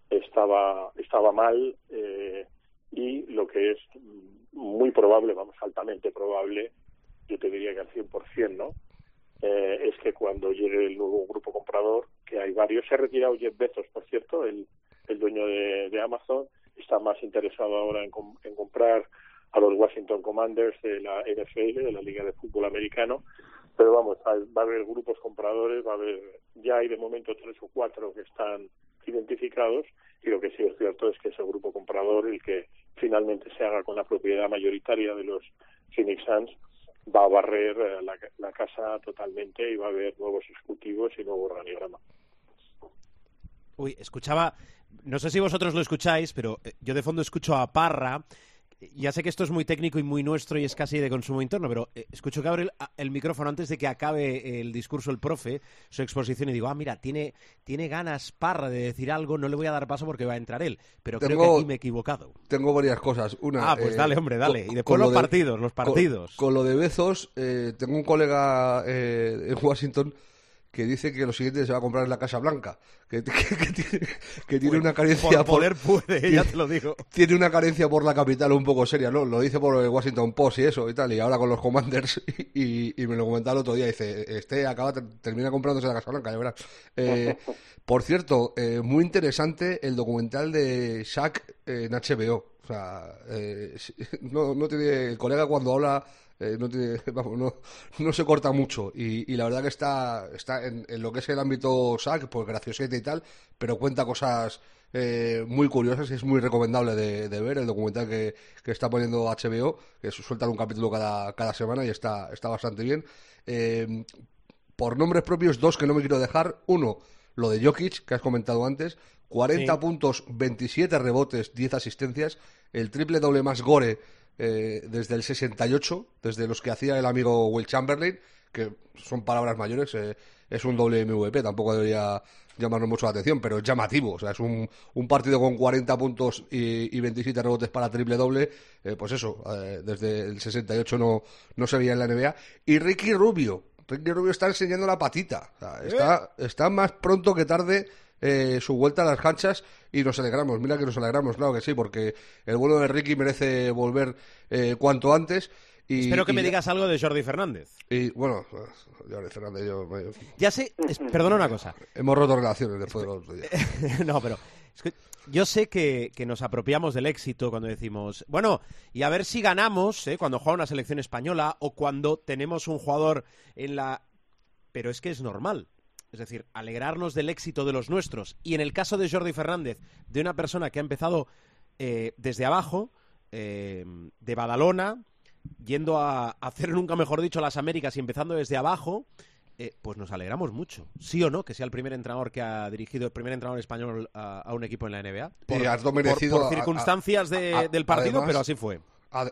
estaba estaba mal eh, y lo que es muy probable, vamos, altamente probable, yo te diría que al 100%, ¿no? Eh, es que cuando llegue el nuevo grupo comprador, que hay varios, se ha retirado Jeff Bezos, por cierto, el, el dueño de, de Amazon, está más interesado ahora en, en comprar a los Washington Commanders de la NFL, de la Liga de Fútbol Americano, pero vamos, va a haber grupos compradores, va a haber, ya hay de momento tres o cuatro que están identificados y lo que sí es cierto es que ese grupo comprador, el que finalmente se haga con la propiedad mayoritaria de los Phoenix Suns, va a barrer eh, la, la casa totalmente y va a haber nuevos ejecutivos y nuevo organigrama. Uy, escuchaba, no sé si vosotros lo escucháis, pero eh, yo de fondo escucho a Parra ya sé que esto es muy técnico y muy nuestro y es casi de consumo interno, pero eh, escucho que abre el, micrófono antes de que acabe el discurso el profe, su exposición, y digo, ah, mira, tiene, tiene ganas parra de decir algo, no le voy a dar paso porque va a entrar él, pero creo que aquí me he equivocado. Tengo varias cosas. Una, ah, pues dale, hombre, dale. y después los partidos, los partidos. Con, lo de Bezos, eh, tengo un colega eh, en Washington que dice que lo siguiente se va a comprar en la Casa Blanca, que, [laughs] tiene, una carencia por poder puede, [laughs] ya te lo digo. Tiene una carencia por la capital un poco seria, ¿no? Lo dice por el Washington Post y eso y tal, y ahora con los Commanders, [laughs] y, me lo comentaba el otro día, dice, este acaba, termina comprándose la Casa Blanca, ya verás. Eh, por cierto, eh, muy interesante el documental de Shaq en HBO. O sea, eh, no, no tiene, el colega cuando habla eh, no, [laughs] no, no, se corta mucho y, la verdad que está, está en, lo que es el ámbito SAC, pues graciosete y tal, pero cuenta cosas eh, muy curiosas y es muy recomendable de, ver el documental que, está poniendo HBO, que sueltan un capítulo cada, cada semana y está, está bastante bien. Eh, por nombres propios, dos que no me quiero dejar. Uno, lo de Jokic, que has comentado antes. 40 puntos, 27 rebotes, 10 asistencias. El triple doble más gore eh, desde el 68, desde los que hacía el amigo Will Chamberlain, que son palabras mayores, eh, es un doble MVP, tampoco debería llamarnos mucho la atención, pero es llamativo, o sea, es un, un partido con 40 puntos y, y 27 rebotes para triple doble, eh, pues eso, desde el 68 no, no se veía en la NBA. Y Ricky Rubio, Ricky Rubio está enseñando la patita, está, está más pronto que tarde eh, su vuelta a las canchas y nos alegramos. Mira que nos alegramos, claro que sí, porque el vuelo de Ricky merece volver eh, cuanto antes. Y, Espero que y me digas algo de Jordi Fernández. Y bueno, Jordi Fernández, yo, me- Ya sé, es- perdona una cosa. hemos roto relaciones después del otro día. [laughs] no, pero es que yo sé que, que nos apropiamos del éxito cuando decimos, bueno, y a ver si ganamos ¿eh? cuando juega una selección española o cuando tenemos un jugador en la... Pero es que es normal. Es decir, alegrarnos del éxito de los nuestros. Y en el caso de Jordi Fernández, de una persona que ha empezado eh, desde abajo, eh, de Badalona, yendo a hacer, [laughs] nunca mejor dicho, las Américas y empezando desde abajo, eh, pues nos alegramos mucho. ¿Sí o no? Que sea el primer entrenador que ha dirigido, el primer entrenador español a, a un equipo en la NBA. Y harto merecido por a- a- circunstancias de- del partido, además- pero así fue.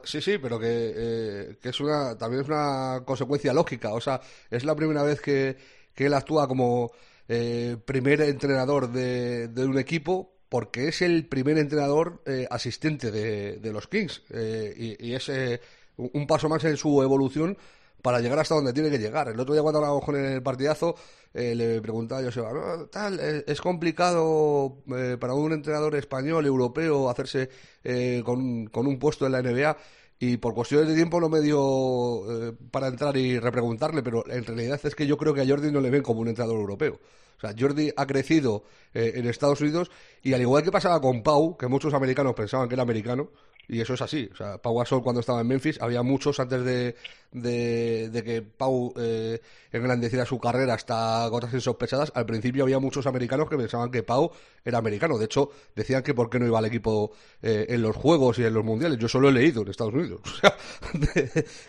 Sí, sí, pero que, eh, que es una, también es una consecuencia lógica. O sea, es la primera vez que, que él actúa como eh, primer entrenador de, de un equipo porque es el primer entrenador eh, asistente de, de los Kings. Eh, y, es eh, un paso más en su evolución para llegar hasta donde tiene que llegar. El otro día cuando hablábamos con el partidazo, le preguntaba a Joseba, "No, tal, es complicado para un entrenador español, europeo, hacerse con, con un puesto en la NBA. Y por cuestiones de tiempo no me dio eh, para entrar y repreguntarle, pero en realidad es que yo creo que a Jordi no le ven como un entrenador europeo. O sea, Jordi ha crecido eh, en Estados Unidos y al igual que pasaba con Pau, que muchos americanos pensaban que era americano, y eso es así. O sea, Pau Gasol cuando estaba en Memphis, había muchos antes de, de, que Pau eh, engrandeciera su carrera hasta gotas insospechadas. Al principio había muchos americanos que pensaban que Pau era americano. De hecho, decían que por qué no iba al equipo eh, en los juegos y en los mundiales. Yo solo he leído en Estados Unidos. [laughs]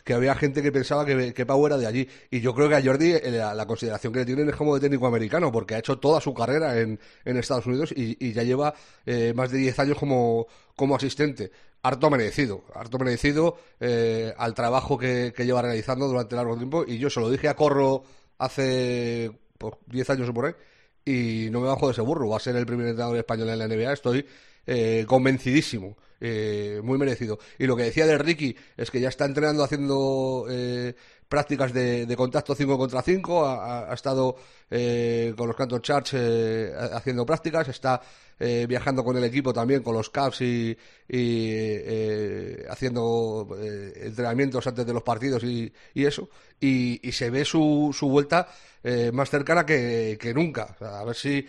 Que había gente que pensaba que, que Pau era de allí. Y yo creo que a Jordi eh, la, consideración que le tienen es como de técnico americano, porque ha hecho toda su carrera en, en Estados Unidos y, y ya lleva eh, más de 10 años como, como asistente. Harto merecido, harto merecido eh, al trabajo que, que lleva realizando durante largo tiempo. Y yo se lo dije a Corro hace pues, 10 años o por y no me bajo de ese burro. Va a ser el primer entrenador español en la NBA. Estoy eh, convencidísimo. eh, muy merecido. Y lo que decía de Ricky es que ya está entrenando haciendo eh, prácticas de, de contacto 5 contra 5. Ha, estado eh, con los Canton Charge eh, haciendo prácticas. Está eh, viajando con el equipo también, con los Cavs y, eh, haciendo eh, entrenamientos antes de los partidos y, eso. Y, y se ve su, su vuelta eh, más cercana que, que nunca. A ver si,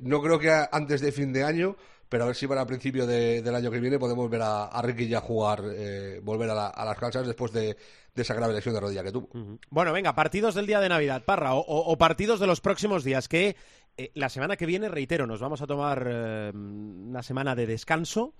no creo que antes de fin de año, pero a ver si para principio de- del año que viene podemos ver a, a Ricky ya jugar, eh, volver a, la- a las canchas después de, de esa grave lesión de rodilla que tuvo. Bueno, venga, partidos del día de Navidad, Parra, o, o- o partidos de los próximos días, que eh, la semana que viene, reitero, nos vamos a tomar eh, una semana de descanso,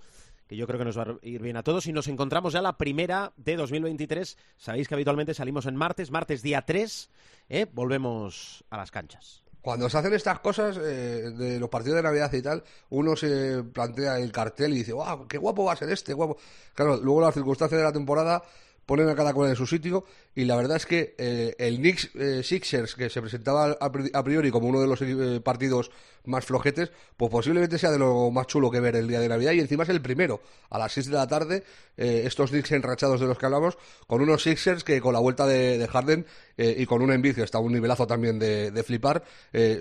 que yo creo que nos va a ir bien a todos, y nos encontramos ya la primera de 2023. Sabéis que habitualmente salimos en martes, martes día 3, ¿eh? volvemos a las canchas. Cuando se hacen estas cosas eh, de los partidos de Navidad y tal, uno se plantea el cartel y dice, ¡wow! ¡Qué guapo va a ser este! Guapo. Claro, luego las circunstancias de la temporada ponen a cada cual en su sitio y la verdad es que eh, el Knicks eh, Sixers, que se presentaba a, pri- a priori como uno de los eh, partidos más flojetes, pues posiblemente sea de lo más chulo que ver el día de Navidad y encima es el primero, a las 6 de la tarde, estos Knicks enrachados de los que hablamos, con unos Sixers que con la vuelta de, de Harden y con un que está un nivelazo también de, de flipar,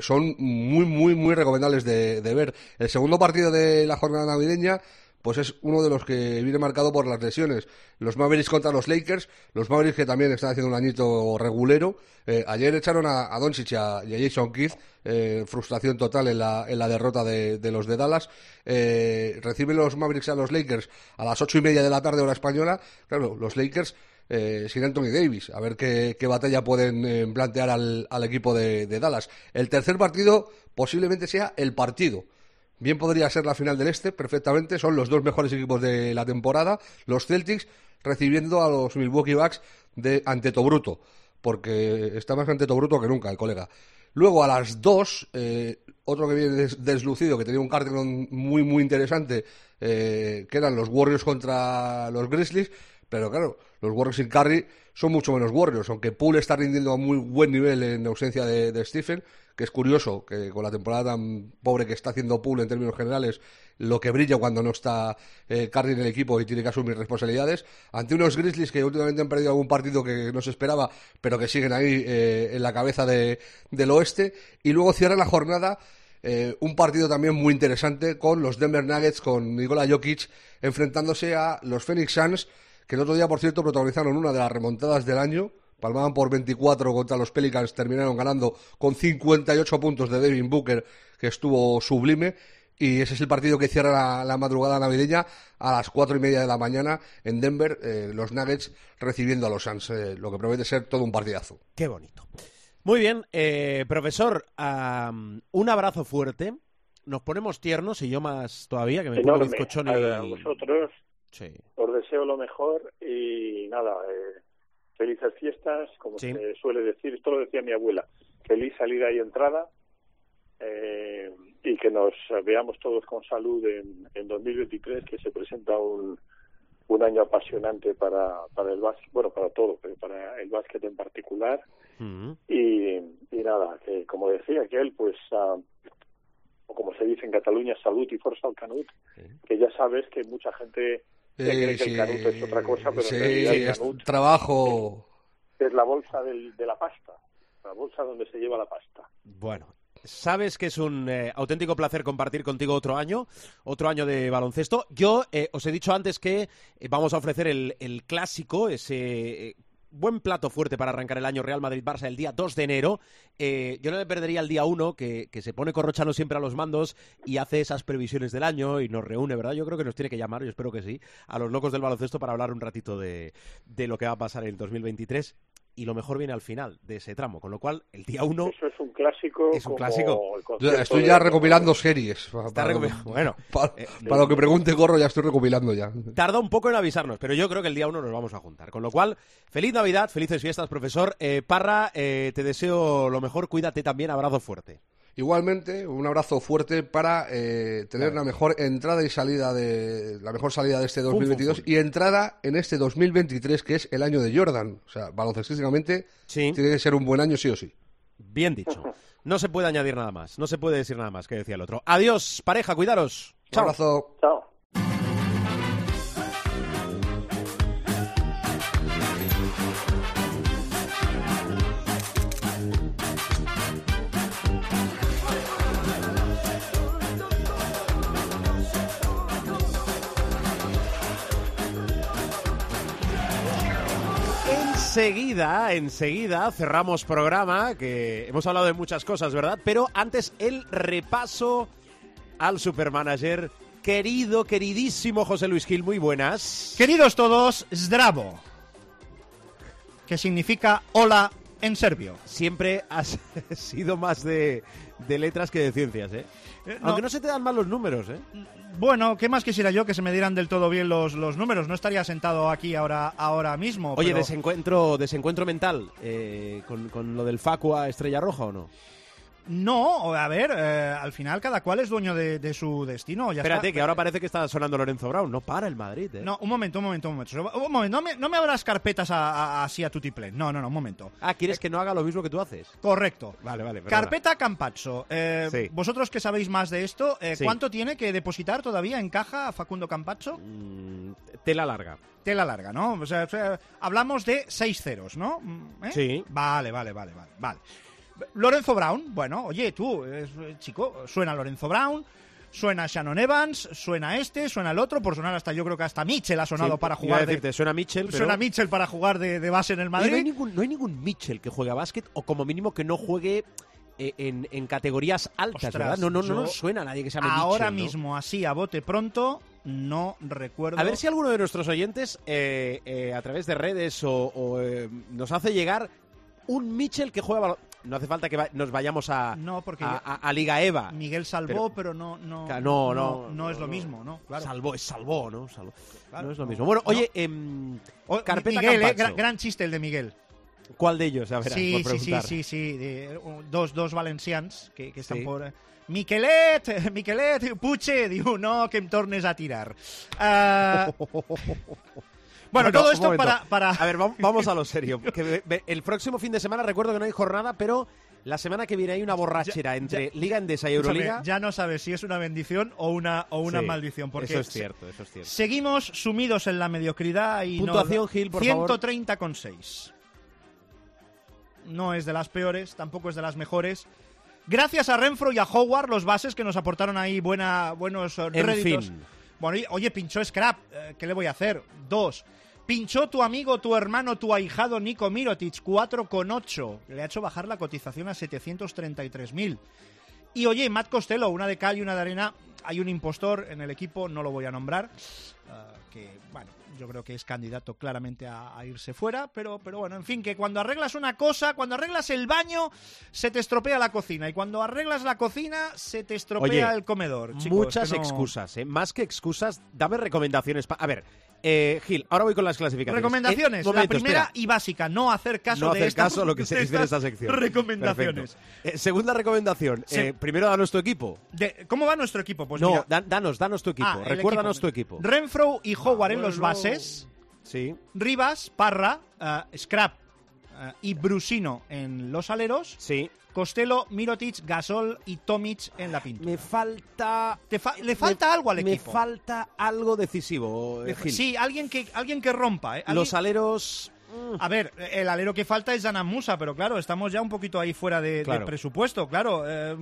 son muy, muy, muy recomendables de, de ver. El segundo partido de la jornada navideña pues es uno de los que viene marcado por las lesiones. Los Mavericks contra los Lakers, los Mavericks que también están haciendo un añito regulero. Eh, ayer echaron a, a Doncic y a, Jason Keith, eh, frustración total en la, en la derrota de, los de Dallas. Eh, reciben los Mavericks a los Lakers a las ocho y media de la tarde hora española. Claro, los Lakers eh, sin Anthony Davis, a ver qué, batalla pueden eh, plantear al, al equipo de Dallas. El tercer partido posiblemente sea el partido. Bien podría ser la final del Este, perfectamente. Son los dos mejores equipos de la temporada. Los Celtics recibiendo a los Milwaukee Bucks de Antetobrutto, porque está más Antetobrutto que nunca el colega. Luego a las dos, eh, otro que viene des- deslucido, que tenía un cartel muy, muy interesante, eh, que eran los Warriors contra los Grizzlies. Pero claro, los Warriors sin Curry son mucho menos Warriors, aunque Poole está rindiendo a muy buen nivel en ausencia de, Stephen, que es curioso que con la temporada tan pobre que está haciendo Poole en términos generales, lo que brilla cuando no está eh, Curry en el equipo y tiene que asumir responsabilidades, ante unos Grizzlies que últimamente han perdido algún partido que no se esperaba, pero que siguen ahí eh, en la cabeza de- del oeste, y luego cierra la jornada eh, un partido también muy interesante con los Denver Nuggets, con Nikola Jokic enfrentándose a los Phoenix Suns, que el otro día, por cierto, protagonizaron una de las remontadas del año. Palmaban por 24 contra los Pelicans, terminaron ganando con 58 puntos de Devin Booker, que estuvo sublime. Y ese es el partido que cierra la, la madrugada navideña a las cuatro y media de la mañana en Denver, eh, los Nuggets recibiendo a los Suns, eh, lo que promete ser todo un partidazo. Qué bonito. Muy bien, eh, profesor, un abrazo fuerte. Nos ponemos tiernos y yo más todavía, que me pongo Enorme. bizcochón A y... vosotros Sí. os deseo lo mejor y nada, eh, felices fiestas, como Sí. se suele decir, esto lo decía mi abuela, feliz salida y entrada eh, y que nos veamos todos con salud en, en 2023, que se presenta un, un año apasionante para, para el básquet, bueno, para todo, pero para el básquet en particular. Mm. Y, y nada, que como decía que él, pues, ah, o como se dice en Cataluña, salud y fuerza al canut, que ya sabes que mucha gente se cree que el canut es otra cosa, pero sí, en realidad el es canut trabajo. es la bolsa del, de la pasta, la bolsa donde se lleva la pasta. Bueno, sabes que es un eh, auténtico placer compartir contigo otro año, otro año de baloncesto. Yo eh, os he dicho antes que eh, vamos a ofrecer el, el clásico, ese eh, buen plato fuerte para arrancar el año Real Madrid-Barça el día 2 de enero. Eh, yo no me perdería el día 1, que, que se pone Corrochano siempre a los mandos y hace esas previsiones del año y nos reúne, ¿verdad? Yo creo que nos tiene que llamar, yo espero que sí, a los locos del baloncesto para hablar un ratito de, de lo que va a pasar en el 2023. Y lo mejor viene al final de ese tramo, con lo cual el día 1 Eso es un clásico. Es un como clásico. el estoy de- ya recopilando series. Está Para- recopi- [laughs] Bueno, para, eh, para lo que pregunte Corro, ya estoy recopilando ya. tarda un poco en avisarnos, pero yo creo que el día 1 nos vamos a juntar. Con lo cual, feliz Navidad, felices fiestas, profesor. Eh, Parra, eh, te deseo lo mejor, cuídate también, abrazo fuerte. Igualmente, un abrazo fuerte para eh, tener la mejor entrada y salida de la mejor salida de este fum, 2022 fum. y entrada en este 2023 que es el año de Jordan. O sea, baloncestísticamente Sí. tiene que ser un buen año sí o sí. Bien dicho. No se puede añadir nada más, no se puede decir nada más que decía el otro. Adiós, pareja, cuidaros. Un Chao. abrazo. Chao. Enseguida, enseguida cerramos programa, que hemos hablado de muchas cosas, ¿verdad? Pero antes el repaso al supermanager. Querido, queridísimo José Luis Gil, muy buenas. Queridos todos, Zdravo, que significa hola en serbio. Siempre has [laughs] sido más de, de letras que de ciencias, ¿eh? Eh, no. Aunque no se te dan mal los números, ¿eh? Bueno, ¿qué más quisiera yo que se me dieran del todo bien los, los números? No estaría sentado aquí ahora, ahora mismo. Oye, pero- desencuentro, desencuentro mental eh, con, con lo del Facua Estrella Roja o no? No, a ver, eh, al final cada cual es dueño de, de su destino. Ya Espérate, está. que ahora parece que está sonando Lorenzo Brown. No para el Madrid, ¿eh? No, un momento, un momento, un momento. Un momento, no me, no me abras carpetas a- a- así a tutiplén. No, no, no, un momento. Ah, ¿quieres que no haga lo mismo que tú haces? Correcto. Vale, vale. perdona. Carpeta Campazzo. Eh, Sí. Vosotros que sabéis más de esto, eh, Sí. ¿cuánto tiene que depositar todavía en caja Facundo Campazzo? Mm, tela larga. Tela larga, ¿no? O sea, o sea, hablamos de seis ceros, ¿no? Mm, ¿eh? Sí. Vale, vale, vale, vale, vale. Lorenzo Brown, bueno, oye, tú, es- chico, suena Lorenzo Brown, suena Shannon Evans, suena este, suena el otro, por sonar hasta, yo creo que hasta Mitchell ha sonado Sí, para jugar de, suena Mitchell, pero... suena Mitchell para jugar de, de base en el Madrid. no, hay ningún, no hay ningún Mitchell que juegue a básquet o como mínimo que no juegue eh, en, en categorías altas, Ostras, ¿verdad? No, no, no suena a nadie que se llame Ahora Mitchell, ¿no? mismo, así a bote pronto, no recuerdo. A ver si alguno de nuestros oyentes eh, eh, a través de redes o, o, eh, nos hace llegar un Mitchell que juega No hace falta que va- nos vayamos a, No, porque a, a- a Liga EVA. Miguel salvó, Pero- pero, no, no, Ca- no, no, no, es lo mismo, ¿no? Claro. Salvó, es salvó, ¿no? Salvó. Claro, no es lo mismo. Bueno, no. oye, O- Carpeta Miguel, eh, gran, gran chiste el de Miguel. ¿cuál de ellos? A ver, sí, por sí, sí, sí, sí, de- uh, dos, dos valencians que, que están Sí. por... eh, Miquelet, [laughs] Miquelet, Puche, diu, no, que em tornes a tirar. Ah, [laughs] bueno, todo esto para, para... A ver, vam- vamos a lo serio. Que el próximo fin de semana, recuerdo que no hay jornada, pero la semana que viene hay una borrachera entre Liga Endesa y Euroliga. ya no sabes si es una bendición o una, o una Sí, maldición. Porque eso es cierto, eso es cierto. Seguimos sumidos en la mediocridad y Puntuación, nos- Gil, por favor. 130,6. No es de las peores, tampoco es de las mejores. Gracias a Renfro y a Howard, los bases que nos aportaron ahí buena, buenos eh, En réditos. fin. Bueno, oye, pinchó Scrap, eh, ¿qué le voy a hacer? Dos. Pinchó tu amigo, tu hermano, tu ahijado Nico Mirotic, 4,8. Le ha hecho bajar la cotización a 733.000. Y oye, Matt Costello, una de cal y una de arena. Hay un impostor en el equipo, no lo voy a nombrar, ah, que, bueno, yo creo que es candidato claramente a, a irse fuera, pero, pero bueno, en fin, que cuando arreglas una cosa, cuando arreglas el baño, se te estropea la cocina, y cuando arreglas la cocina, se te estropea Oye, el comedor. chicos, Muchas no- excusas, ¿eh? Más que excusas, dame recomendaciones. pa- A ver, eh, Gil, ahora voy con las clasificaciones. Recomendaciones. Eh, momento, la primera espera. y básica, no hacer caso no de hacer esta- caso a lo que se de dice en esta sección. Recomendaciones. Eh, segunda recomendación. Eh, primero da nuestro equipo. De- ¿Cómo va nuestro equipo? Pues no, mira, da- danos, danos tu equipo. Ah, el Recuérdanos tu equipo. Renfro y Howard en los bases. Sí. Rivas, Parra, Scrap y Brusino en los aleros. Sí. Costello, Mirotic, Gasol y Tomic en la pintura. Me falta. Te fa- le falta algo al Me equipo. falta algo decisivo, eh, Gil. Sí, alguien que, alguien que rompa. ¿eh? Alguien- Los aleros. A ver, el alero que falta es Janan Musa, pero claro, estamos ya un poquito ahí fuera de, presupuesto, claro. Eh,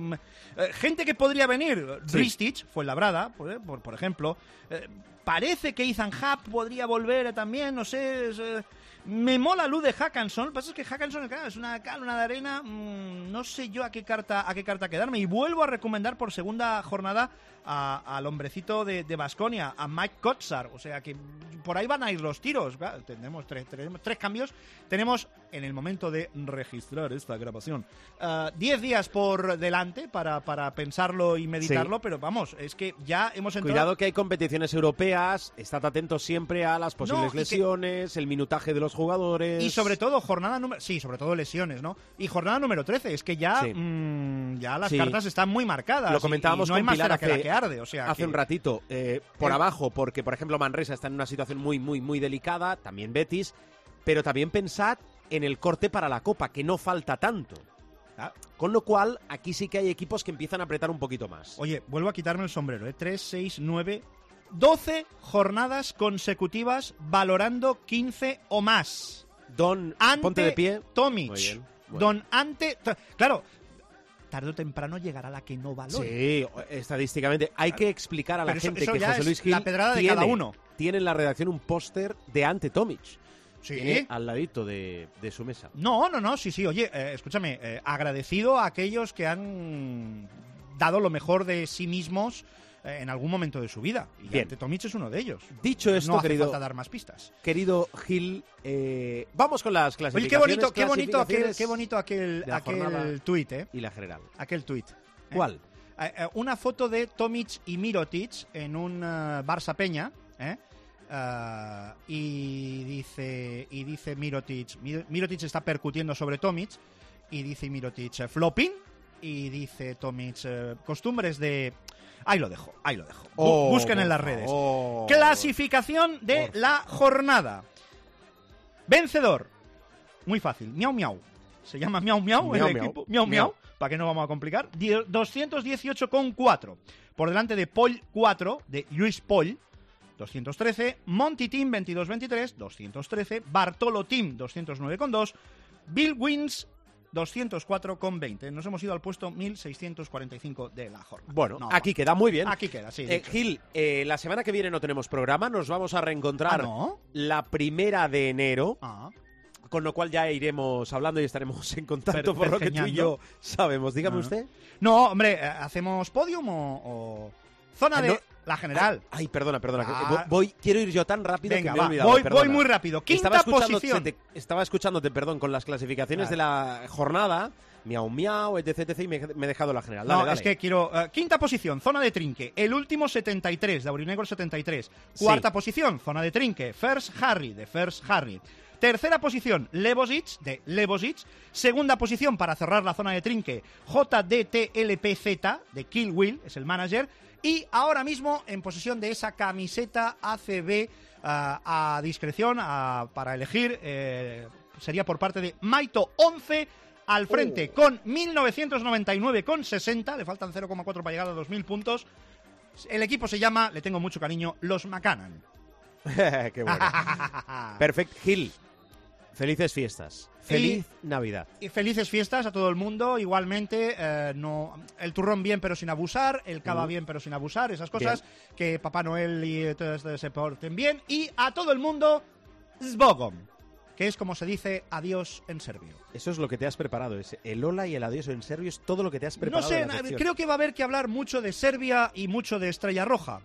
eh, gente que podría venir, Sí. Ristich, fue labrada, por, por, por ejemplo. Eh, parece que Ethan Happ podría volver eh, también, no sé. es, eh, me mola luz de Hackanson. Lo que pasa es que Hackanson claro, es una cal, una de arena. mm, no sé yo a qué carta a qué carta quedarme. Y vuelvo a recomendar por segunda jornada a- al hombrecito de Basconia, a Mike Kotsar. O sea que por ahí van a ir los tiros. Claro, tenemos, tres, tenemos tres cambios. Tenemos en el momento de registrar esta grabación ah, 10 días por delante para, para pensarlo y meditarlo. Pero vamos, es que ya hemos entrado. Cuidado que hay competiciones europeas, estad atentos siempre a las posibles que- lesiones, el minutaje de los jugadores. Y sobre todo, jornada número. Sí, sobre todo lesiones, ¿no? Y jornada número 13. Es que ya, Sí. mm, ya las Sí. cartas están muy marcadas. Lo comentábamos y no hay con Pilar cera que la hace, que arde. O sea, hace que- un ratito. eh, por Eh. abajo, porque por ejemplo Manresa está en una situación muy, muy, muy delicada, también Betis, pero también pensad en el corte para la Copa, que no falta tanto. Ah. Con lo cual, aquí sí que hay equipos que empiezan a apretar un poquito más. Oye, vuelvo a quitarme el sombrero, ¿eh? 3, 6, 9, 12 jornadas consecutivas valorando 15 o más. Don, Ante ponte de pie. Tomic. Muy bien, bueno. Don ante. Claro, tarde o temprano llegará la que no valore. Sí, estadísticamente. Hay que explicar a la Pero gente eso que José Luis Gil la pedrada de cada uno. tiene en la redacción un póster de ante Tomic. Sí. Tiene al ladito de, de su mesa. No, no, no, sí, sí. Oye, eh, escúchame, eh, agradecido a aquellos que han dado lo mejor de sí mismos en algún momento de su vida. Y Bien. es uno de ellos. Dicho esto, no hace querido, falta dar más pistas. querido Gil, eh, vamos con las Oye, clasificaciones. qué bonito, qué bonito aquel, qué bonito aquel, aquel tuit, ¿eh? Y la general. Aquel tuit. ¿eh? ¿Cuál? Eh, una foto de Tomic y Mirotic en un Barça Peña, y dice y dice Mirotic, Mi- Mirotic está percutiendo sobre Tomic y dice Mirotic flopping y dice Tomic costumbres de ahí lo dejo, ahí lo dejo. Oh, Busquen en las redes. favor. Clasificación de Por la jornada. Vencedor. Muy fácil. Miau miau. Se llama miau miau, Miau, el miau. equipo. Miau Miau. miau. ¿Para qué no vamos a complicar? Die- 218,4. Por delante de Paul 4, de Luis Paul, 213. Monty Team 22-23, 213. Bartolo Team 209,2. Bill Wins 204,20. Nos hemos ido al puesto 1645 de la jornada. Bueno, No, aquí queda muy bien. Aquí queda, sí. Eh, Gil, eh, la semana que viene no tenemos programa, nos vamos a reencontrar Ah, ¿no? la primera de enero, Ah. con lo cual ya iremos hablando y estaremos en contacto por lo que tú y yo sabemos. Dígame Ah. usted. No, hombre, eh, ¿hacemos podium o, o zona Ah, de no. la general? Ay, perdona, perdona. Ah. voy, quiero ir yo tan rápido Venga, que me he olvidado. voy, voy muy rápido. Quinta estaba posición. te- estaba escuchándote, perdón, con las clasificaciones de la jornada, miau miau, etc, etc, y me, me he dejado la general. Dale, no, dale. es que quiero. eh, quinta posición, zona de trinque. El último 73, de Aurinegro 73. Cuarta Sí. posición, zona de trinque. First Harry, de First Harry. Tercera posición, Levosic, de Levosic. Segunda posición, para cerrar la zona de trinque, JDTLPZ, de Kill Will, es el manager. Y ahora mismo en posesión de esa camiseta ACB ah, a discreción ah, para elegir, eh, sería por parte de Maito 11 al frente con 1999,60. Le faltan 0,4 para llegar a 2.000 puntos. El equipo se llama, le tengo mucho cariño, los Macanan. [laughs] Qué bueno. [laughs] Perfecto. Gil, felices fiestas. Feliz Navidad. Y felices fiestas a todo el mundo. Igualmente, eh, no, el turrón bien pero sin abusar, el cava Ujú. bien pero sin abusar, esas cosas. Que Papá Noel y todo esto se porten bien. Y a todo el mundo, Zbogom, que es como se dice adiós en serbio. Eso es lo que te has preparado. Es el hola y el adiós en serbio es todo lo que te has No preparado. sé, na- sección. creo que va a haber que hablar mucho de Serbia y mucho de Estrella Roja.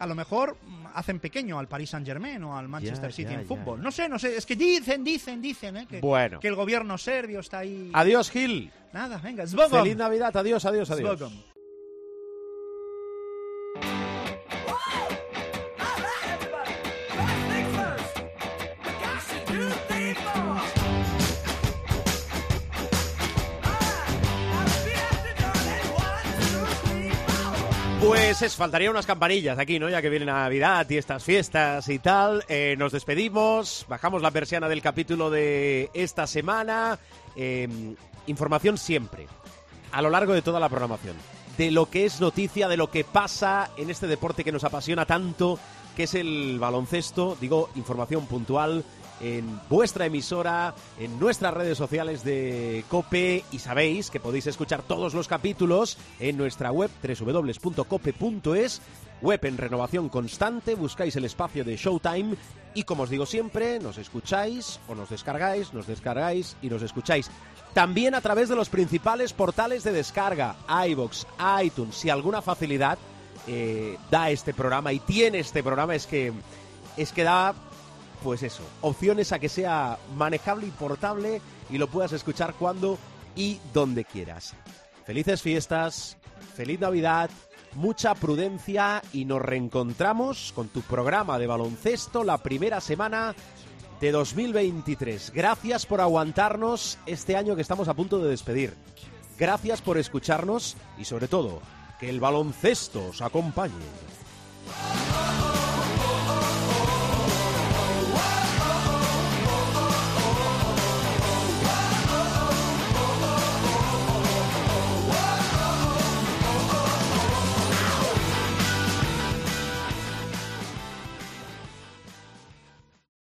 A lo mejor hacen pequeño al Paris Saint Germain o al Manchester Ya, City ya, en ya. fútbol. No sé, no sé. Es que dicen, dicen, dicen, ¿eh? Que, Bueno. que el gobierno serbio está ahí. Adiós, Gil. Nada, venga, Zbogom. Feliz Navidad. Adiós, adiós, adiós. Zbogom. Pues es, faltarían unas campanillas aquí, ¿no? Ya que viene Navidad y estas fiestas y tal. Eh, nos despedimos, bajamos la persiana del capítulo de esta semana. Eh, información siempre, a lo largo de toda la programación, de lo que es noticia, de lo que pasa en este deporte que nos apasiona tanto, que es el baloncesto. Digo, información puntual en vuestra emisora, en nuestras redes sociales de Cope. Y sabéis que podéis escuchar todos los capítulos en nuestra web www.cope.es, web en renovación constante, buscáis el espacio de Showtime y como os digo siempre, nos escucháis o nos descargáis, nos descargáis y nos escucháis. También a través de los principales portales de descarga, iBox, iTunes, si alguna facilidad eh, da este programa y tiene este programa es que es que da pues eso, opciones a que sea manejable y portable y lo puedas escuchar cuando y donde quieras. Felices fiestas, feliz Navidad, mucha prudencia y nos reencontramos con tu programa de baloncesto la primera semana de 2023. Gracias por aguantarnos este año que estamos a punto de despedir. Gracias por escucharnos y sobre todo, que el baloncesto os acompañe.